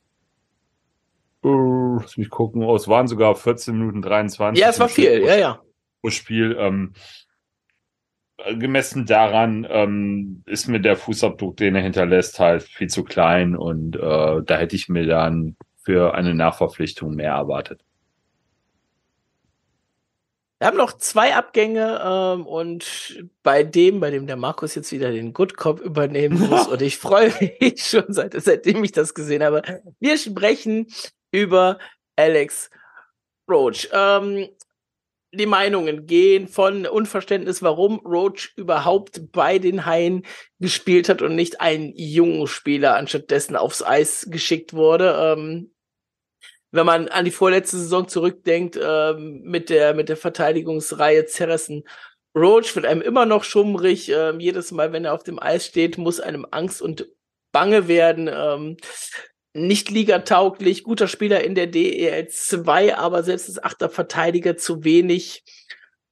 uh, lass mich gucken. Oh, es waren sogar 14 Minuten 23. Ja, es war viel, ja, ja. Pro Spiel. Ähm, gemessen daran ähm, ist mir der Fußabdruck, den er hinterlässt, halt viel zu klein und äh, da hätte ich mir dann für eine Nachverpflichtung mehr erwartet. Wir haben noch zwei Abgänge ähm, und bei dem, bei dem der Markus jetzt wieder den Good Cop übernehmen muss und ich freue mich schon seit, seitdem ich das gesehen habe. Wir sprechen über Alex Roach. Ähm, die Meinungen gehen von Unverständnis, warum Roach überhaupt bei den Haien gespielt hat und nicht einen jungen Spieler anstatt dessen aufs Eis geschickt wurde. Ähm, wenn man an die vorletzte Saison zurückdenkt, ähm, mit der, mit der Verteidigungsreihe Zerressen Roach wird einem immer noch schummrig. Ähm, jedes Mal, wenn er auf dem Eis steht, muss einem Angst und Bange werden. Ähm, nicht ligatauglich, guter Spieler in der DEL 2, aber selbst als achter Verteidiger zu wenig.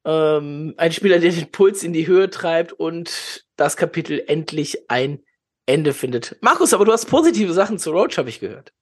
Ähm, ein Spieler, der den Puls in die Höhe treibt und das Kapitel endlich ein Ende findet. Markus, aber du hast positive Sachen zu Roach, habe ich gehört.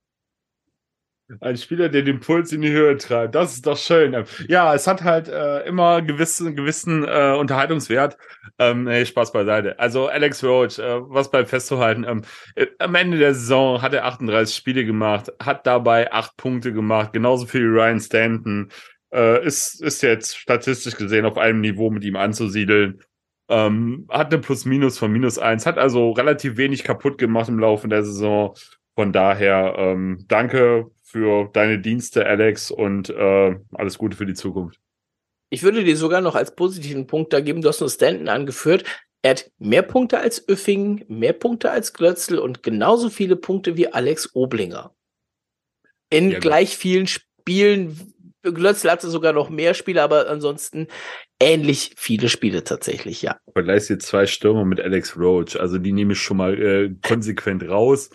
Ein Spieler, der den Puls in die Höhe treibt. Das ist doch schön. Ja, es hat halt äh, immer gewissen, gewissen äh, Unterhaltungswert. Ähm, hey, Spaß beiseite. Also Alex Roach, äh, was bleibt festzuhalten? Ähm, äh, am Ende der Saison hat er 38 Spiele gemacht, hat dabei acht Punkte gemacht, genauso viel wie Ryan Stanton. Äh, ist, ist jetzt statistisch gesehen auf einem Niveau mit ihm anzusiedeln. Ähm, hat eine Plus-Minus von minus eins, hat also relativ wenig kaputt gemacht im Laufe der Saison. Von daher ähm, danke für deine Dienste, Alex, und äh, alles Gute für die Zukunft. Ich würde dir sogar noch als positiven Punkt da geben, du hast nur Stanton angeführt. Er hat mehr Punkte als Öffing, mehr Punkte als Glötzl und genauso viele Punkte wie Alex Oblinger. In ja, gleich vielen Spielen. Glötzl hatte sogar noch mehr Spiele, aber ansonsten ähnlich viele Spiele tatsächlich, ja. Vergleichst jetzt zwei Stürmer mit Alex Roach, also die nehme ich schon mal äh, konsequent raus.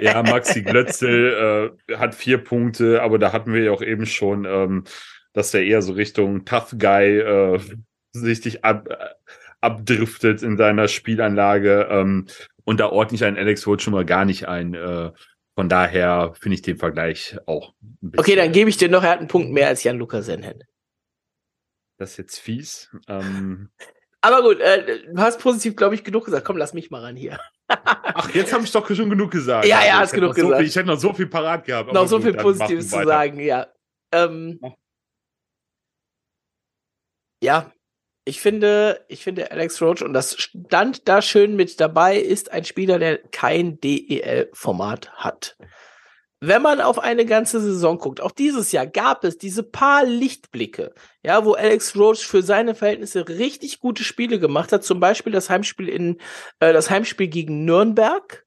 ja, Maxi Glötzel äh, hat vier Punkte, aber da hatten wir ja auch eben schon, ähm, dass der eher so Richtung Tough Guy äh, richtig ab, äh, abdriftet in seiner Spielanlage. Ähm, und da ordne ich einen Alex Roach schon mal gar nicht ein. Äh, von daher finde ich den Vergleich auch. Okay, dann gebe ich dir noch, er hat einen Punkt mehr als Jan-Luca Senhen. Das ist jetzt fies. Ähm, aber gut, äh, du hast positiv, glaube ich, genug gesagt. Komm, lass mich mal ran hier. Ach, jetzt habe ich doch schon genug gesagt. Ja, ja, also, hast genug gesagt. So viel, ich hätte noch so viel parat gehabt. Noch so gut, viel Positives zu sagen, ja. Ähm, ja, ich finde, ich finde Alex Roach und das stand da schön mit dabei, ist ein Spieler, der kein DEL-Format hat wenn man auf eine ganze Saison guckt, auch dieses Jahr gab es diese paar Lichtblicke, ja, wo Alex Roach für seine Verhältnisse richtig gute Spiele gemacht hat. Zum Beispiel das Heimspiel in äh, das Heimspiel gegen Nürnberg,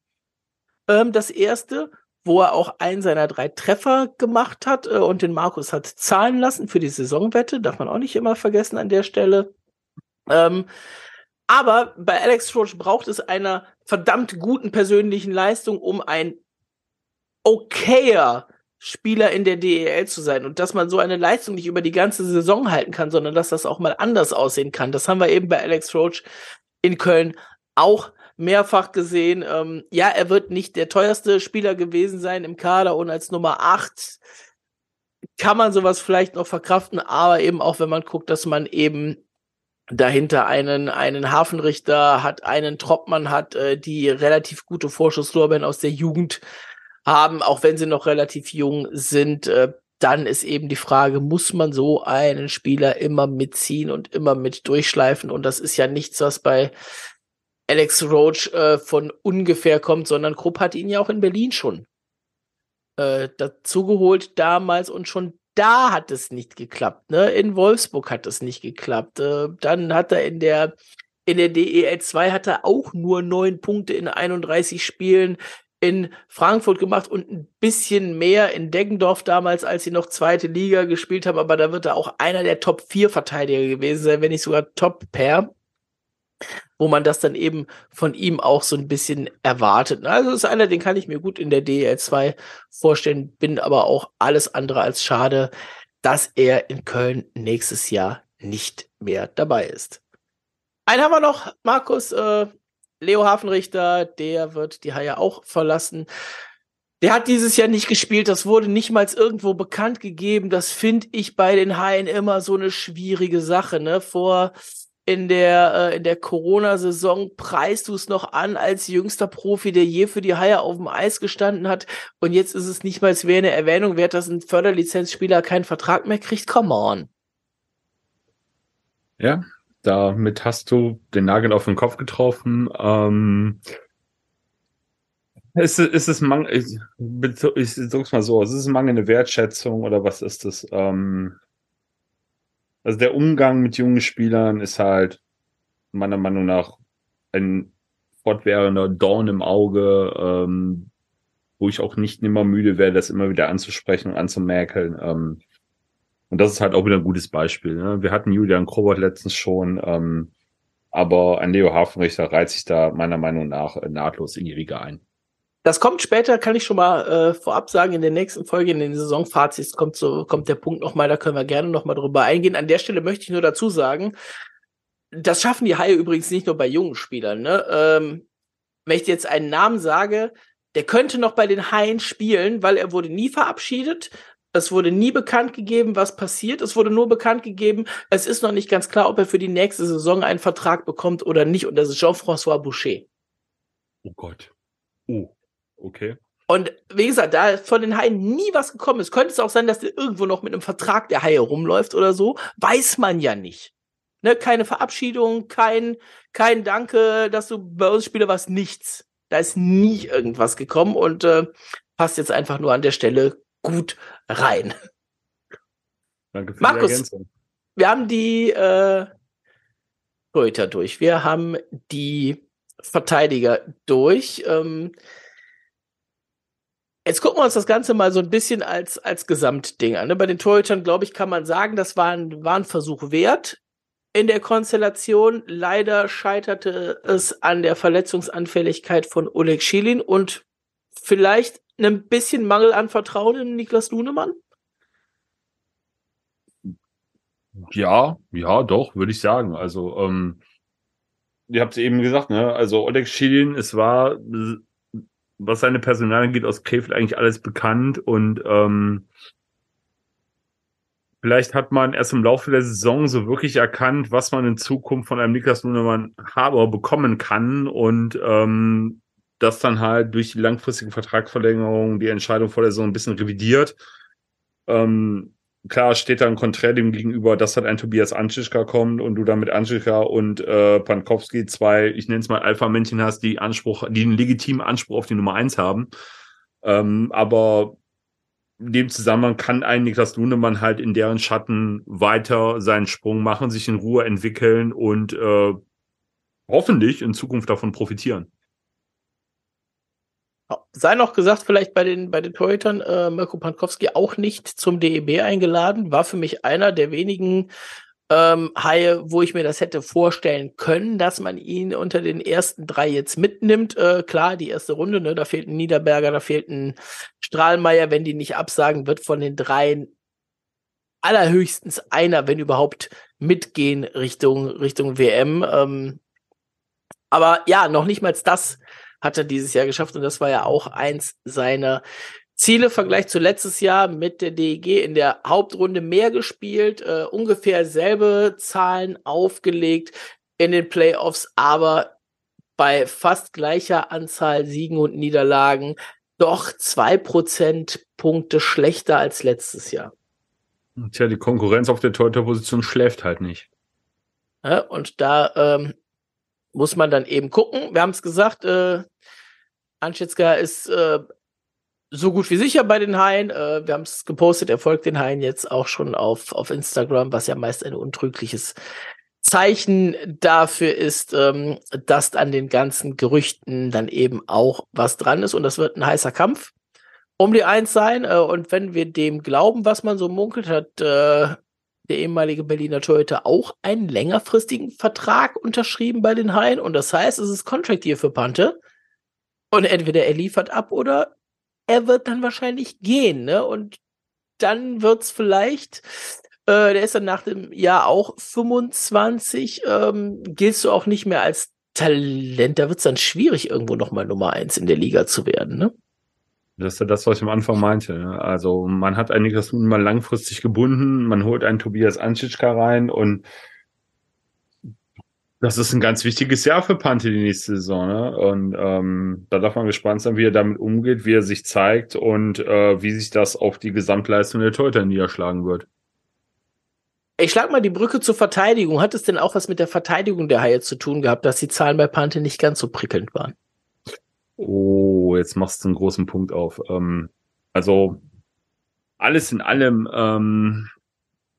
ähm, das erste, wo er auch einen seiner drei Treffer gemacht hat äh, und den Markus hat zahlen lassen für die Saisonwette. Darf man auch nicht immer vergessen an der Stelle. Ähm, aber bei Alex Roach braucht es einer verdammt guten persönlichen Leistung, um ein okayer Spieler in der DEL zu sein und dass man so eine Leistung nicht über die ganze Saison halten kann, sondern dass das auch mal anders aussehen kann. Das haben wir eben bei Alex Roach in Köln auch mehrfach gesehen. Ähm, ja, er wird nicht der teuerste Spieler gewesen sein im Kader und als Nummer 8 kann man sowas vielleicht noch verkraften, aber eben auch, wenn man guckt, dass man eben dahinter einen, einen Hafenrichter hat, einen Troppmann hat, äh, die relativ gute Vorschusslorbeeren aus der Jugend haben, auch wenn sie noch relativ jung sind. Äh, dann ist eben die Frage, muss man so einen Spieler immer mitziehen und immer mit durchschleifen? Und das ist ja nichts, was bei Alex Roach äh, von ungefähr kommt, sondern Krupp hat ihn ja auch in Berlin schon äh, dazugeholt damals und schon da hat es nicht geklappt. Ne? In Wolfsburg hat es nicht geklappt. Äh, dann hat er in der in der DEL 2 hat er auch nur neun Punkte in 31 Spielen in Frankfurt gemacht und ein bisschen mehr in Deggendorf damals, als sie noch zweite Liga gespielt haben. Aber da wird er auch einer der Top 4 Verteidiger gewesen sein, wenn nicht sogar Top Pair. Wo man das dann eben von ihm auch so ein bisschen erwartet. Also ist einer, den kann ich mir gut in der DL 2 vorstellen, bin aber auch alles andere als schade, dass er in Köln nächstes Jahr nicht mehr dabei ist. Einen haben wir noch, Markus, äh, Leo Hafenrichter, der wird die Haie auch verlassen. Der hat dieses Jahr nicht gespielt, das wurde nicht mal irgendwo bekannt gegeben. Das finde ich bei den Haien immer so eine schwierige Sache, ne? Vor in der äh, der Corona-Saison preist du es noch an als jüngster Profi, der je für die Haie auf dem Eis gestanden hat. Und jetzt ist es nicht mal mehr eine Erwähnung wert, dass ein Förderlizenzspieler keinen Vertrag mehr kriegt. Come on. Ja, damit hast du den Nagel auf den Kopf getroffen. Ähm, ist, ist es Mangel, ich, ich sag's mal so, ist es mangelnde Wertschätzung oder was ist das? Ähm, also der Umgang mit jungen Spielern ist halt meiner Meinung nach ein fortwährender Dorn im Auge, ähm, wo ich auch nicht immer müde werde, das immer wieder anzusprechen und anzumerkeln. Ähm, und das ist halt auch wieder ein gutes Beispiel. Ne? Wir hatten Julian Krobert letztens schon, ähm, aber ein Leo Hafenrichter reiht sich da meiner Meinung nach äh, nahtlos in die Riege ein. Das kommt später, kann ich schon mal äh, vorab sagen, in der nächsten Folge, in den Saisonfazits kommt so, kommt der Punkt nochmal, da können wir gerne nochmal drüber eingehen. An der Stelle möchte ich nur dazu sagen, das schaffen die Haie übrigens nicht nur bei jungen Spielern. Ne? Ähm, wenn ich jetzt einen Namen sage, der könnte noch bei den Haien spielen, weil er wurde nie verabschiedet. Es wurde nie bekannt gegeben, was passiert. Es wurde nur bekannt gegeben, es ist noch nicht ganz klar, ob er für die nächste Saison einen Vertrag bekommt oder nicht. Und das ist Jean-François Boucher. Oh Gott. Oh, okay. Und wie gesagt, da von den Haien nie was gekommen ist, könnte es auch sein, dass der irgendwo noch mit einem Vertrag der Haie rumläuft oder so. Weiß man ja nicht. Ne, keine Verabschiedung, kein, kein Danke, dass du bei uns spielst, was nichts. Da ist nie irgendwas gekommen und äh, passt jetzt einfach nur an der Stelle gut rein. Danke für Markus, die Ergänzung. Wir haben die äh, Torhüter durch. Wir haben die Verteidiger durch. Ähm, jetzt gucken wir uns das Ganze mal so ein bisschen als, als Gesamtding an. Ne? Bei den Torhütern, glaube ich, kann man sagen, das war ein, war ein Versuch wert in der Konstellation. Leider scheiterte es an der Verletzungsanfälligkeit von Oleg Schilin und vielleicht ein bisschen Mangel an Vertrauen in Niklas Lunemann. Ja, ja, doch, würde ich sagen. Also, ähm, ihr habt es eben gesagt, ne? Also Oleg Schilin, es war, was seine Personal angeht, aus Krefeld eigentlich alles bekannt und ähm, vielleicht hat man erst im Laufe der Saison so wirklich erkannt, was man in Zukunft von einem Niklas Lunemann Haber bekommen kann und ähm, das dann halt durch die langfristige Vertragsverlängerung die Entscheidung vor der Saison ein bisschen revidiert. Ähm, klar steht da ein Konträr dem gegenüber, dass halt ein Tobias Anschischka kommt und du dann mit Anschischka und äh, Pankowski zwei, ich nenne es mal Alpha-Männchen hast, die Anspruch, die einen legitimen Anspruch auf die Nummer eins haben. Ähm, aber in dem Zusammenhang kann ein Niklas Lunemann halt in deren Schatten weiter seinen Sprung machen, sich in Ruhe entwickeln und äh, hoffentlich in Zukunft davon profitieren. Sei noch gesagt, vielleicht bei den, bei den Torhütern, äh, Mirko Pankowski auch nicht zum DEB eingeladen, war für mich einer der wenigen ähm, Haie, wo ich mir das hätte vorstellen können, dass man ihn unter den ersten drei jetzt mitnimmt. Äh, klar, die erste Runde, ne, da fehlt ein Niederberger, da fehlt ein Strahlmeier, wenn die nicht absagen, wird von den dreien allerhöchstens einer, wenn überhaupt, mitgehen Richtung, Richtung WM. Ähm, aber ja, noch nicht mal das hat er dieses Jahr geschafft und das war ja auch eins seiner Ziele. Vergleich zu letztes Jahr mit der DEG in der Hauptrunde mehr gespielt, äh, ungefähr selbe Zahlen aufgelegt in den Playoffs, aber bei fast gleicher Anzahl Siegen und Niederlagen doch zwei Prozentpunkte schlechter als letztes Jahr. Tja, die Konkurrenz auf der Torhüterposition schläft halt nicht. Ja, und da ähm, muss man dann eben gucken. Wir haben es gesagt, äh, Anschitzka ist äh, so gut wie sicher bei den Haien. Äh, wir haben es gepostet, er folgt den Haien jetzt auch schon auf, auf Instagram, was ja meist ein untrügliches Zeichen dafür ist, ähm, dass an den ganzen Gerüchten dann eben auch was dran ist. Und das wird ein heißer Kampf um die Eins sein. Äh, und wenn wir dem glauben, was man so munkelt, hat äh, der ehemalige Berliner Torhüter, auch einen längerfristigen Vertrag unterschrieben bei den Haien. Und das heißt, es ist Contract hier für Pante. Und entweder er liefert ab oder er wird dann wahrscheinlich gehen, ne? Und dann wird's vielleicht, äh, der ist dann nach dem Jahr auch 25, ähm, giltst du auch nicht mehr als Talent. Da wird's dann schwierig, irgendwo nochmal Nummer eins in der Liga zu werden, ne? Das ist ja das, was ich am Anfang meinte. Ne? Also man hat einiges mal langfristig gebunden, man holt einen Tobias Anschitschka rein und das ist ein ganz wichtiges Jahr für Pante die nächste Saison. Ne? Und ähm, da darf man gespannt sein, wie er damit umgeht, wie er sich zeigt und äh, wie sich das auf die Gesamtleistung der Torhüter niederschlagen wird. Ich schlag mal die Brücke zur Verteidigung. Hat es denn auch was mit der Verteidigung der Haie zu tun gehabt, dass die Zahlen bei Pante nicht ganz so prickelnd waren? Oh, jetzt machst du einen großen Punkt auf. Ähm, also alles in allem ähm,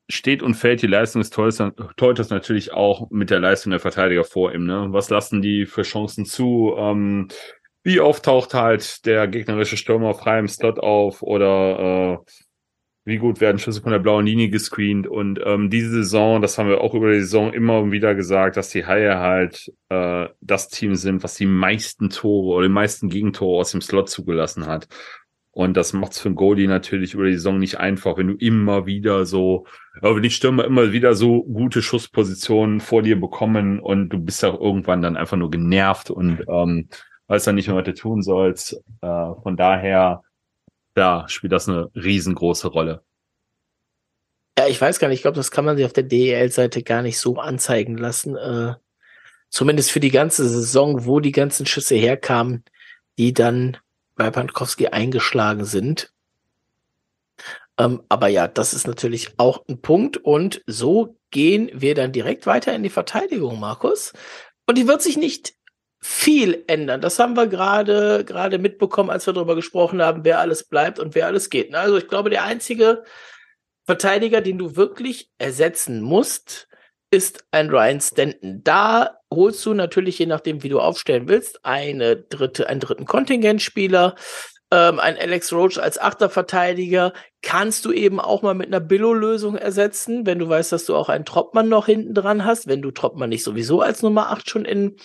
steht und fällt die Leistung des Torhüters natürlich auch mit der Leistung der Verteidiger vor ihm. Ne? Was lassen die für Chancen zu? Ähm, wie oft taucht halt der gegnerische Stürmer frei im Slot auf oder äh, wie gut werden Schüsse von der blauen Linie gescreent. Und ähm, diese Saison, das haben wir auch über die Saison immer wieder gesagt, dass die Haie halt äh, das Team sind, was die meisten Tore oder die meisten Gegentore aus dem Slot zugelassen hat. Und das macht's für einen Goalie natürlich über die Saison nicht einfach, wenn du immer wieder so, wenn die Stürmer immer wieder so gute Schusspositionen vor dir bekommen und du bist ja irgendwann dann einfach nur genervt und ähm, weißt ja nicht mehr, was du tun sollst. Äh, von daher, da spielt das eine riesengroße Rolle. Ja, ich weiß gar nicht, ich glaube, das kann man sich auf der DEL-Seite gar nicht so anzeigen lassen. Äh, zumindest für die ganze Saison, wo die ganzen Schüsse herkamen, die dann bei Pankowski eingeschlagen sind. Ähm, aber ja, das ist natürlich auch ein Punkt. Und so gehen wir dann direkt weiter in die Verteidigung, Markus. Und die wird sich nicht viel ändern. Das haben wir gerade gerade mitbekommen, als wir darüber gesprochen haben, wer alles bleibt und wer alles geht. Also ich glaube, der einzige Verteidiger, den du wirklich ersetzen musst, ist ein Ryan Stanton. Da holst du natürlich, je nachdem, wie du aufstellen willst, eine dritte, einen dritten Kontingentspieler, ähm, ein Alex Roach als Achterverteidiger kannst du eben auch mal mit einer Billo-Lösung ersetzen, wenn du weißt, dass du auch einen Troppmann noch hinten dran hast, wenn du Troppmann nicht sowieso als Nummer 8 schon in,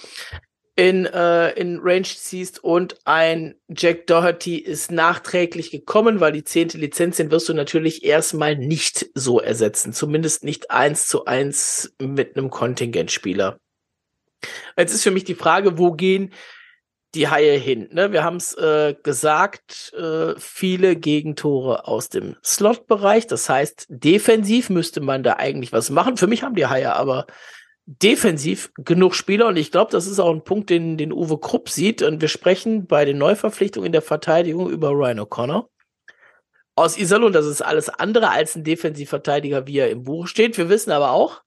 in, äh, in Range ziehst und ein Jack Doherty ist nachträglich gekommen, weil die zehnte Lizenz, den wirst du natürlich erstmal nicht so ersetzen, zumindest nicht eins zu eins mit einem Kontingentspieler. Jetzt ist für mich die Frage, wo gehen die Haie hin. Ne? Wir haben es äh, gesagt, äh, viele Gegentore aus dem Slot-Bereich. Das heißt, defensiv müsste man da eigentlich was machen. Für mich haben die Haie aber defensiv genug Spieler und ich glaube, das ist auch ein Punkt, den, den Uwe Krupp sieht. Und wir sprechen bei den Neuverpflichtungen in der Verteidigung über Ryan O'Connor. Aus Iserlohn, das ist alles andere als ein Defensivverteidiger, wie er im Buch steht. Wir wissen aber auch,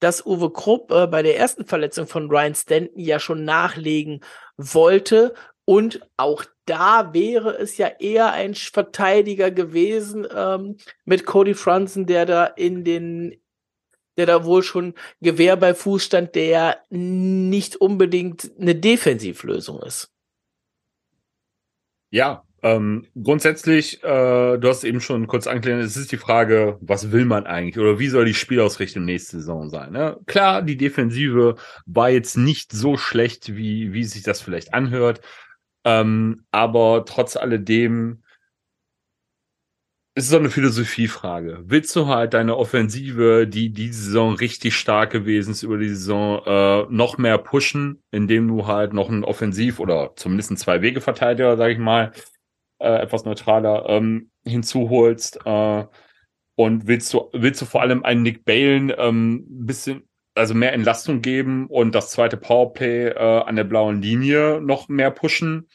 dass Uwe Krupp äh, bei der ersten Verletzung von Ryan Stanton ja schon nachlegen wollte. Und auch da wäre es ja eher ein Verteidiger gewesen ähm, mit Cody Franzen, der da in den, der da wohl schon Gewehr bei Fuß stand, der nicht unbedingt eine Defensivlösung ist. Ja, ähm, grundsätzlich, äh, du hast eben schon kurz angeklärt, es ist die Frage, was will man eigentlich oder wie soll die Spielausrichtung nächste Saison sein? Ne? Klar, die Defensive war jetzt nicht so schlecht, wie, wie sich das vielleicht anhört, ähm, aber trotz alledem ist es so eine Philosophiefrage. Willst du halt deine Offensive, die diese Saison richtig stark gewesen ist, über die Saison äh, noch mehr pushen, indem du halt noch einen Offensiv- oder zumindest einen Zwei-Wege-Verteidiger, sag ich mal, äh, etwas neutraler ähm, hinzuholst. Äh, und willst du, willst du vor allem einen Nick Balen ähm, bisschen, also mehr Entlastung geben und das zweite Powerplay äh, an der blauen Linie noch mehr pushen?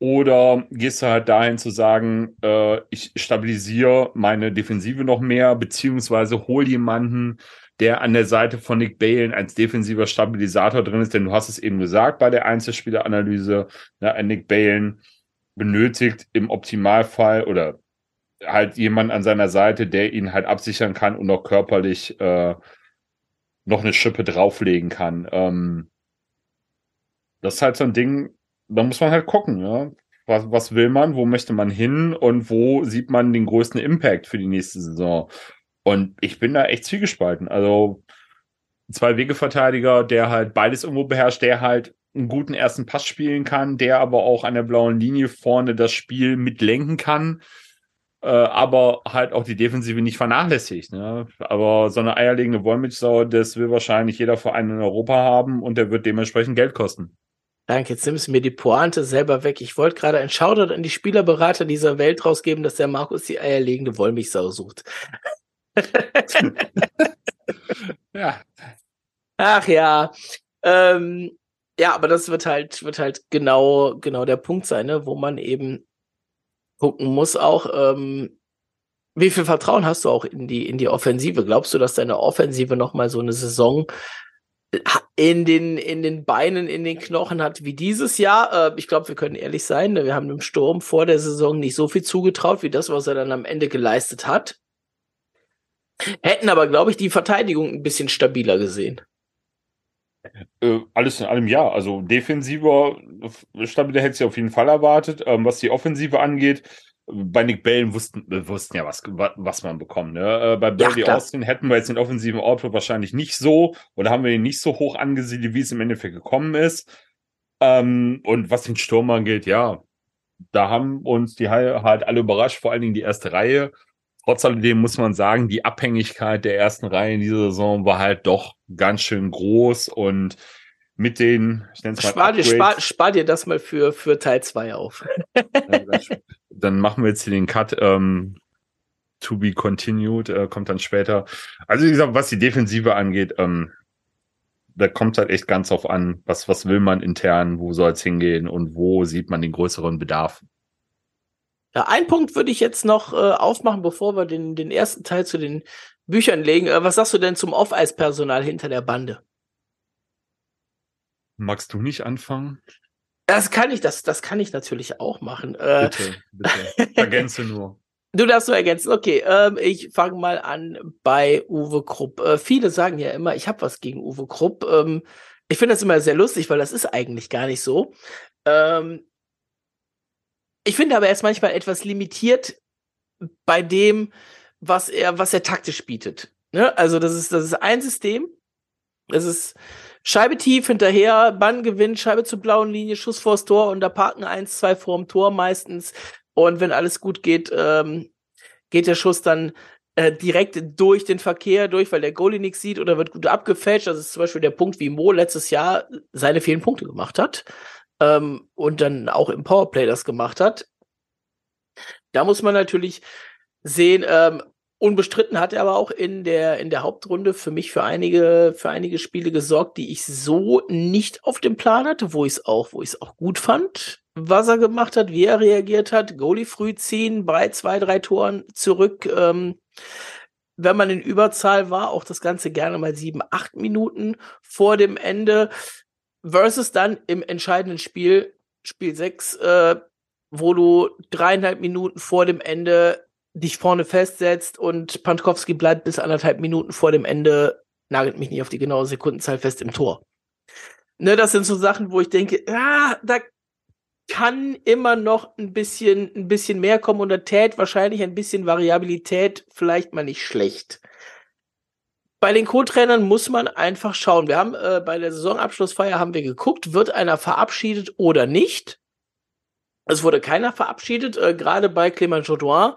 Oder gehst du halt dahin zu sagen, äh, ich stabilisiere meine Defensive noch mehr, beziehungsweise hol jemanden, der an der Seite von Nick Balen als defensiver Stabilisator drin ist, denn du hast es eben gesagt bei der Einzelspieleranalyse, ne, Nick Balen benötigt im Optimalfall oder halt jemand an seiner Seite, der ihn halt absichern kann und auch körperlich äh, noch eine Schippe drauflegen kann. Ähm, das ist halt so ein Ding, da muss man halt gucken, ja. Was, was will man, wo möchte man hin und wo sieht man den größten Impact für die nächste Saison? Und ich bin da echt zwiegespalten. Also zwei Wegeverteidiger, der halt beides irgendwo beherrscht, der halt einen guten ersten Pass spielen kann, der aber auch an der blauen Linie vorne das Spiel mitlenken kann, äh, aber halt auch die Defensive nicht vernachlässigt. Ne? Aber so eine eierlegende Wollmilchsau, das will wahrscheinlich jeder Verein in Europa haben und der wird dementsprechend Geld kosten. Danke, jetzt nimmst du mir die Pointe selber weg. Ich wollte gerade ein Shoutout an die Spielerberater dieser Welt rausgeben, dass der Markus die eierlegende Wollmilchsau sucht. ja. Ach ja. Ähm, ja, aber das wird halt, wird halt genau, genau der Punkt sein, ne? wo man eben gucken muss auch, ähm, wie viel Vertrauen hast du auch in die, in die Offensive? Glaubst du, dass deine Offensive nochmal so eine Saison in den, in den Beinen, in den Knochen hat wie dieses Jahr? Äh, ich glaube, wir können ehrlich sein, ne? wir haben dem Sturm vor der Saison nicht so viel zugetraut, wie das, was er dann am Ende geleistet hat. Hätten aber, glaube ich, die Verteidigung ein bisschen stabiler gesehen. Äh, alles in allem ja. Also defensiver stabiler hätte ich auf jeden Fall erwartet. Ähm, was die Offensive angeht, bei Nick Bellen wussten, wir wussten ja, was, was man bekommt. Ne? Äh, bei Birdie ja, Austin hätten wir jetzt den offensiven Output wahrscheinlich nicht so oder haben wir ihn nicht so hoch angesiedelt, wie es im Endeffekt gekommen ist. Ähm, und was den Sturm angeht, ja, da haben uns die Haie halt alle überrascht, vor allen Dingen die erste Reihe. Trotz alledem muss man sagen, die Abhängigkeit der ersten Reihe in dieser Saison war halt doch ganz schön groß und mit den, ich nenne es mal. Spar dir, spar, spar dir das mal für, für Teil 2 auf. dann machen wir jetzt hier den Cut. Ähm, to be continued, äh, kommt dann später. Also wie gesagt, was die Defensive angeht, ähm, da kommt halt echt ganz auf an, was, was will man intern, wo soll es hingehen und wo sieht man den größeren Bedarf. Ja, einen Punkt würde ich jetzt noch äh, aufmachen, bevor wir den, den ersten Teil zu den Büchern legen. Äh, was sagst du denn zum Off-Eis-Personal hinter der Bande? Magst du nicht anfangen? Das kann ich, das, das kann ich natürlich auch machen. Äh, bitte, bitte. Ergänze nur. Du darfst nur ergänzen. Okay, ähm, ich fange mal an bei Uwe Krupp. Äh, viele sagen ja immer, ich habe was gegen Uwe Krupp. Ähm, ich finde das immer sehr lustig, weil das ist eigentlich gar nicht so. Ähm, ich finde aber er ist manchmal etwas limitiert bei dem, was er, was er taktisch bietet. Ne? Also das ist, das ist ein System. Das ist Scheibe tief hinterher, Bann gewinnt, Scheibe zur blauen Linie, Schuss vors Tor und da parken eins, zwei vorm Tor meistens. Und wenn alles gut geht, ähm, geht der Schuss dann äh, direkt durch den Verkehr durch, weil der Goalie nichts sieht oder wird gut abgefälscht. Das ist zum Beispiel der Punkt, wie Mo letztes Jahr seine vielen Punkte gemacht hat ähm, und dann auch im Powerplay das gemacht hat. Da muss man natürlich sehen, ähm, unbestritten hat er aber auch in der, in der Hauptrunde für mich für einige, für einige Spiele gesorgt, die ich so nicht auf dem Plan hatte, wo ich es auch, wo ich es auch gut fand, was er gemacht hat, wie er reagiert hat, Goalie früh ziehen, bei zwei, drei Toren zurück, ähm, wenn man in Überzahl war, auch das Ganze gerne mal sieben, acht Minuten vor dem Ende versus dann im entscheidenden Spiel, Spiel 6, äh, wo du dreieinhalb Minuten vor dem Ende dich vorne festsetzt und Pankowski bleibt bis anderthalb Minuten vor dem Ende, nagelt mich nicht auf die genaue Sekundenzahl fest im Tor. Ne, das sind so Sachen, wo ich denke, ja, da kann immer noch ein bisschen, ein bisschen mehr kommen und da tät wahrscheinlich ein bisschen Variabilität vielleicht mal nicht schlecht bei den Co-Trainern muss man einfach schauen. Wir haben äh, bei der Saisonabschlussfeier haben wir geguckt, wird einer verabschiedet oder nicht. Es wurde keiner verabschiedet, äh, gerade bei Clément Jodoin.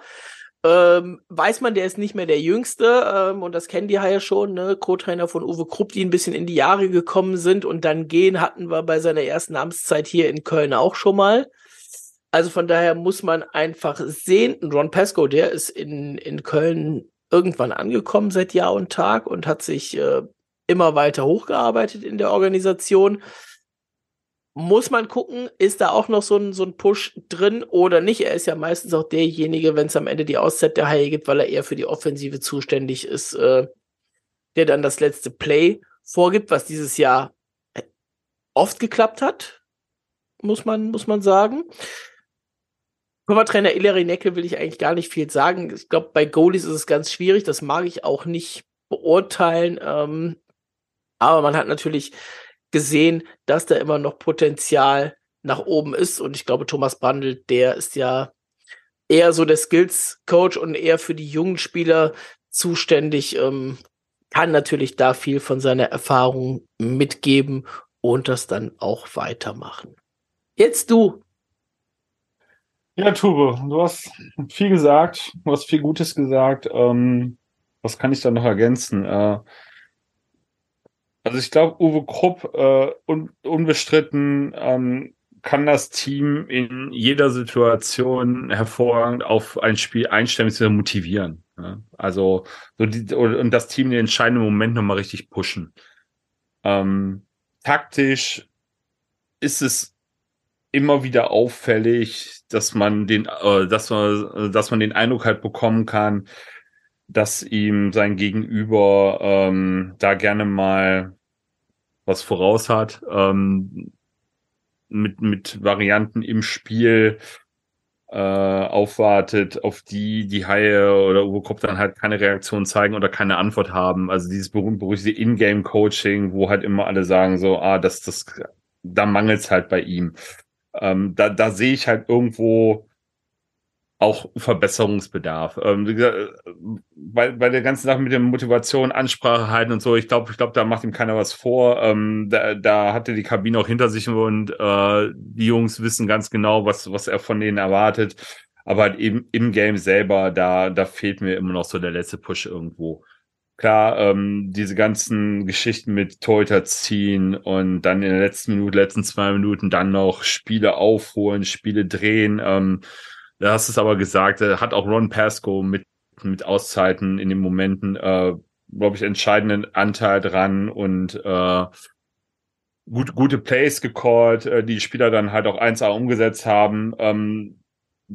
Ähm, weiß man, der ist nicht mehr der Jüngste, ähm, und das kennen die ja schon, ne? Co-Trainer von Uwe Krupp, die ein bisschen in die Jahre gekommen sind und dann gehen hatten wir bei seiner ersten Amtszeit hier in Köln auch schon mal. Also von daher muss man einfach sehen, Ron Pascoe, der ist in, in Köln irgendwann angekommen seit Jahr und Tag und hat sich äh, immer weiter hochgearbeitet in der Organisation. Muss man gucken, ist da auch noch so ein, so ein Push drin oder nicht? Er ist ja meistens auch derjenige, wenn es am Ende die Auszeit der Haie gibt, weil er eher für die Offensive zuständig ist, äh, der dann das letzte Play vorgibt, was dieses Jahr oft geklappt hat, muss man, muss man sagen. Torwarttrainer Ilari Necke will ich eigentlich gar nicht viel sagen. Ich glaube, bei Goalies ist es ganz schwierig. Das mag ich auch nicht beurteilen. Ähm, aber man hat natürlich gesehen, dass da immer noch Potenzial nach oben ist. Und ich glaube, Thomas Brandl, der ist ja eher so der Skills-Coach und eher für die jungen Spieler zuständig. Ähm, kann natürlich da viel von seiner Erfahrung mitgeben und das dann auch weitermachen. Jetzt du, ja, Tube, du hast viel gesagt, du hast viel Gutes gesagt. Ähm, was kann ich da noch ergänzen? Äh, also ich glaube, Uwe Krupp äh, un unbestritten ähm, kann das Team in jeder Situation hervorragend auf ein Spiel einstellen bzw. motivieren. Ja? Also so die, und das Team den entscheidenden Moment nochmal richtig pushen. Ähm, taktisch ist es immer wieder auffällig, dass man den, äh, dass man, dass man den Eindruck halt bekommen kann, dass ihm sein Gegenüber ähm, da gerne mal was voraus hat ähm, mit mit Varianten im Spiel äh, aufwartet, auf die die Haie oder Uwe dann halt keine Reaktion zeigen oder keine Antwort haben. Also dieses berühmt berüchtigte In-Game-Coaching, wo halt immer alle sagen so, ah, das das da mangelt's halt bei ihm. Ähm, da, da sehe ich halt irgendwo auch Verbesserungsbedarf. Ähm, wie gesagt, bei, bei der ganzen Sache mit der Motivation, Ansprache halten und so, ich glaube, ich glaube, da macht ihm keiner was vor. Ähm, da, da hatte die Kabine auch hinter sich und äh, die Jungs wissen ganz genau, was, was er von denen erwartet. Aber halt eben im Game selber, da, da fehlt mir immer noch so der letzte Push irgendwo. klar, ähm, diese ganzen Geschichten mit Torhüter ziehen und dann in der letzten Minute, letzten zwei Minuten dann noch Spiele aufholen, Spiele drehen. Ähm, da hast du es aber gesagt, äh, hat auch Ron Pasco mit, mit Auszeiten in den Momenten, äh, glaube ich, entscheidenden Anteil dran und äh, gut, gute Plays gecallt, äh, die Spieler dann halt auch 1A umgesetzt haben. Ähm,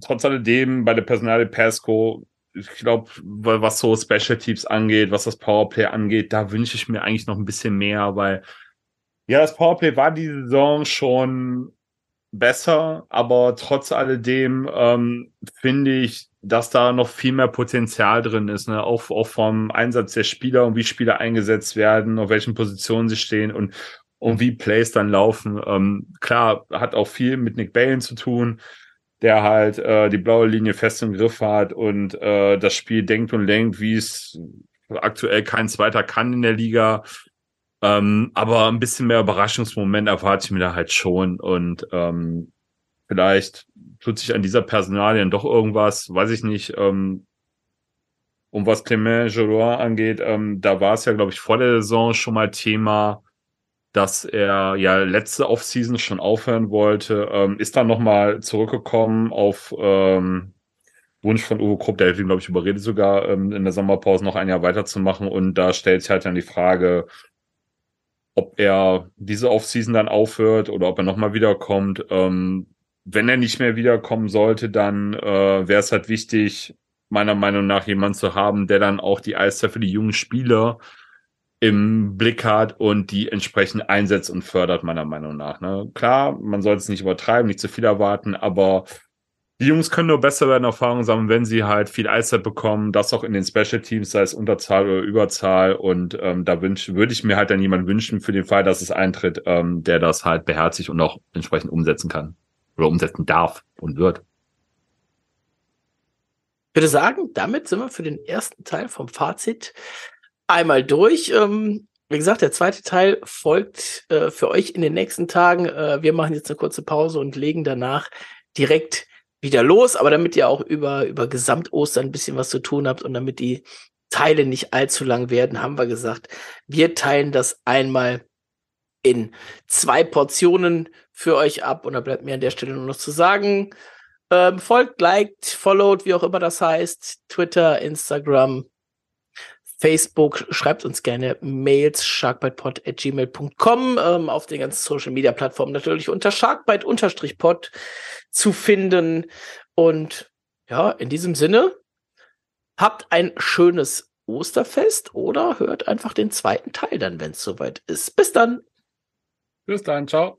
trotz alledem bei der Personale Pasco ich glaube, was so Special Teams angeht, was das Powerplay angeht, da wünsche ich mir eigentlich noch ein bisschen mehr, weil ja, das Powerplay war die Saison schon besser, aber trotz alledem ähm, finde ich, dass da noch viel mehr Potenzial drin ist, ne? auch, auch vom Einsatz der Spieler und wie Spieler eingesetzt werden, auf welchen Positionen sie stehen und, und wie Plays dann laufen. Ähm, klar, hat auch viel mit Nick Balen zu tun der halt äh, die blaue Linie fest im Griff hat und äh, das Spiel denkt und lenkt, wie es aktuell kein zweiter kann in der Liga. Ähm, aber ein bisschen mehr Überraschungsmoment erwarte ich mir da halt schon. Und ähm, vielleicht tut sich an dieser Personalien doch irgendwas, weiß ich nicht. Ähm, um was Clement Jolot angeht, ähm, da war es ja, glaube ich, vor der Saison schon mal Thema, dass er ja letzte Offseason schon aufhören wollte, ähm, ist dann nochmal zurückgekommen auf ähm, Wunsch von Uwe Krupp, der hat ihn, glaube ich, überredet sogar ähm, in der Sommerpause noch ein Jahr weiterzumachen und da stellt sich halt dann die Frage, ob er diese Offseason dann aufhört oder ob er nochmal wiederkommt. Ähm, wenn er nicht mehr wiederkommen sollte, dann äh, wäre es halt wichtig, meiner Meinung nach jemanden zu haben, der dann auch die Eiszeit für die jungen Spieler im Blick hat und die entsprechend einsetzt und fördert, meiner Meinung nach. Ne? Klar, man soll es nicht übertreiben, nicht zu viel erwarten, aber die Jungs können nur besser werden, Erfahrungen sammeln, wenn sie halt viel Eiszeit bekommen, das auch in den Special Teams, sei es Unterzahl oder Überzahl. Und ähm, da wünsch, würde ich mir halt dann jemanden wünschen für den Fall, dass es eintritt, ähm, der das halt beherzigt und auch entsprechend umsetzen kann. Oder umsetzen darf und wird. Ich würde sagen, damit sind wir für den ersten Teil vom Fazit einmal durch. Ähm, wie gesagt, der zweite Teil folgt äh, für euch in den nächsten Tagen. Äh, wir machen jetzt eine kurze Pause und legen danach direkt wieder los. Aber damit ihr auch über, über Gesamtostern ein bisschen was zu tun habt und damit die Teile nicht allzu lang werden, haben wir gesagt, wir teilen das einmal in zwei Portionen für euch ab. Und da bleibt mir an der Stelle nur noch zu sagen, ähm, folgt, liked, followed, wie auch immer das heißt, Twitter, Instagram, Facebook, schreibt uns gerne Mails, sharkbitepod.gmail.com, ähm, auf den ganzen Social Media Plattformen natürlich unter sharkbite-pod zu finden. Und ja, in diesem Sinne, habt ein schönes Osterfest oder hört einfach den zweiten Teil dann, wenn es soweit ist. Bis dann. Bis dann, ciao.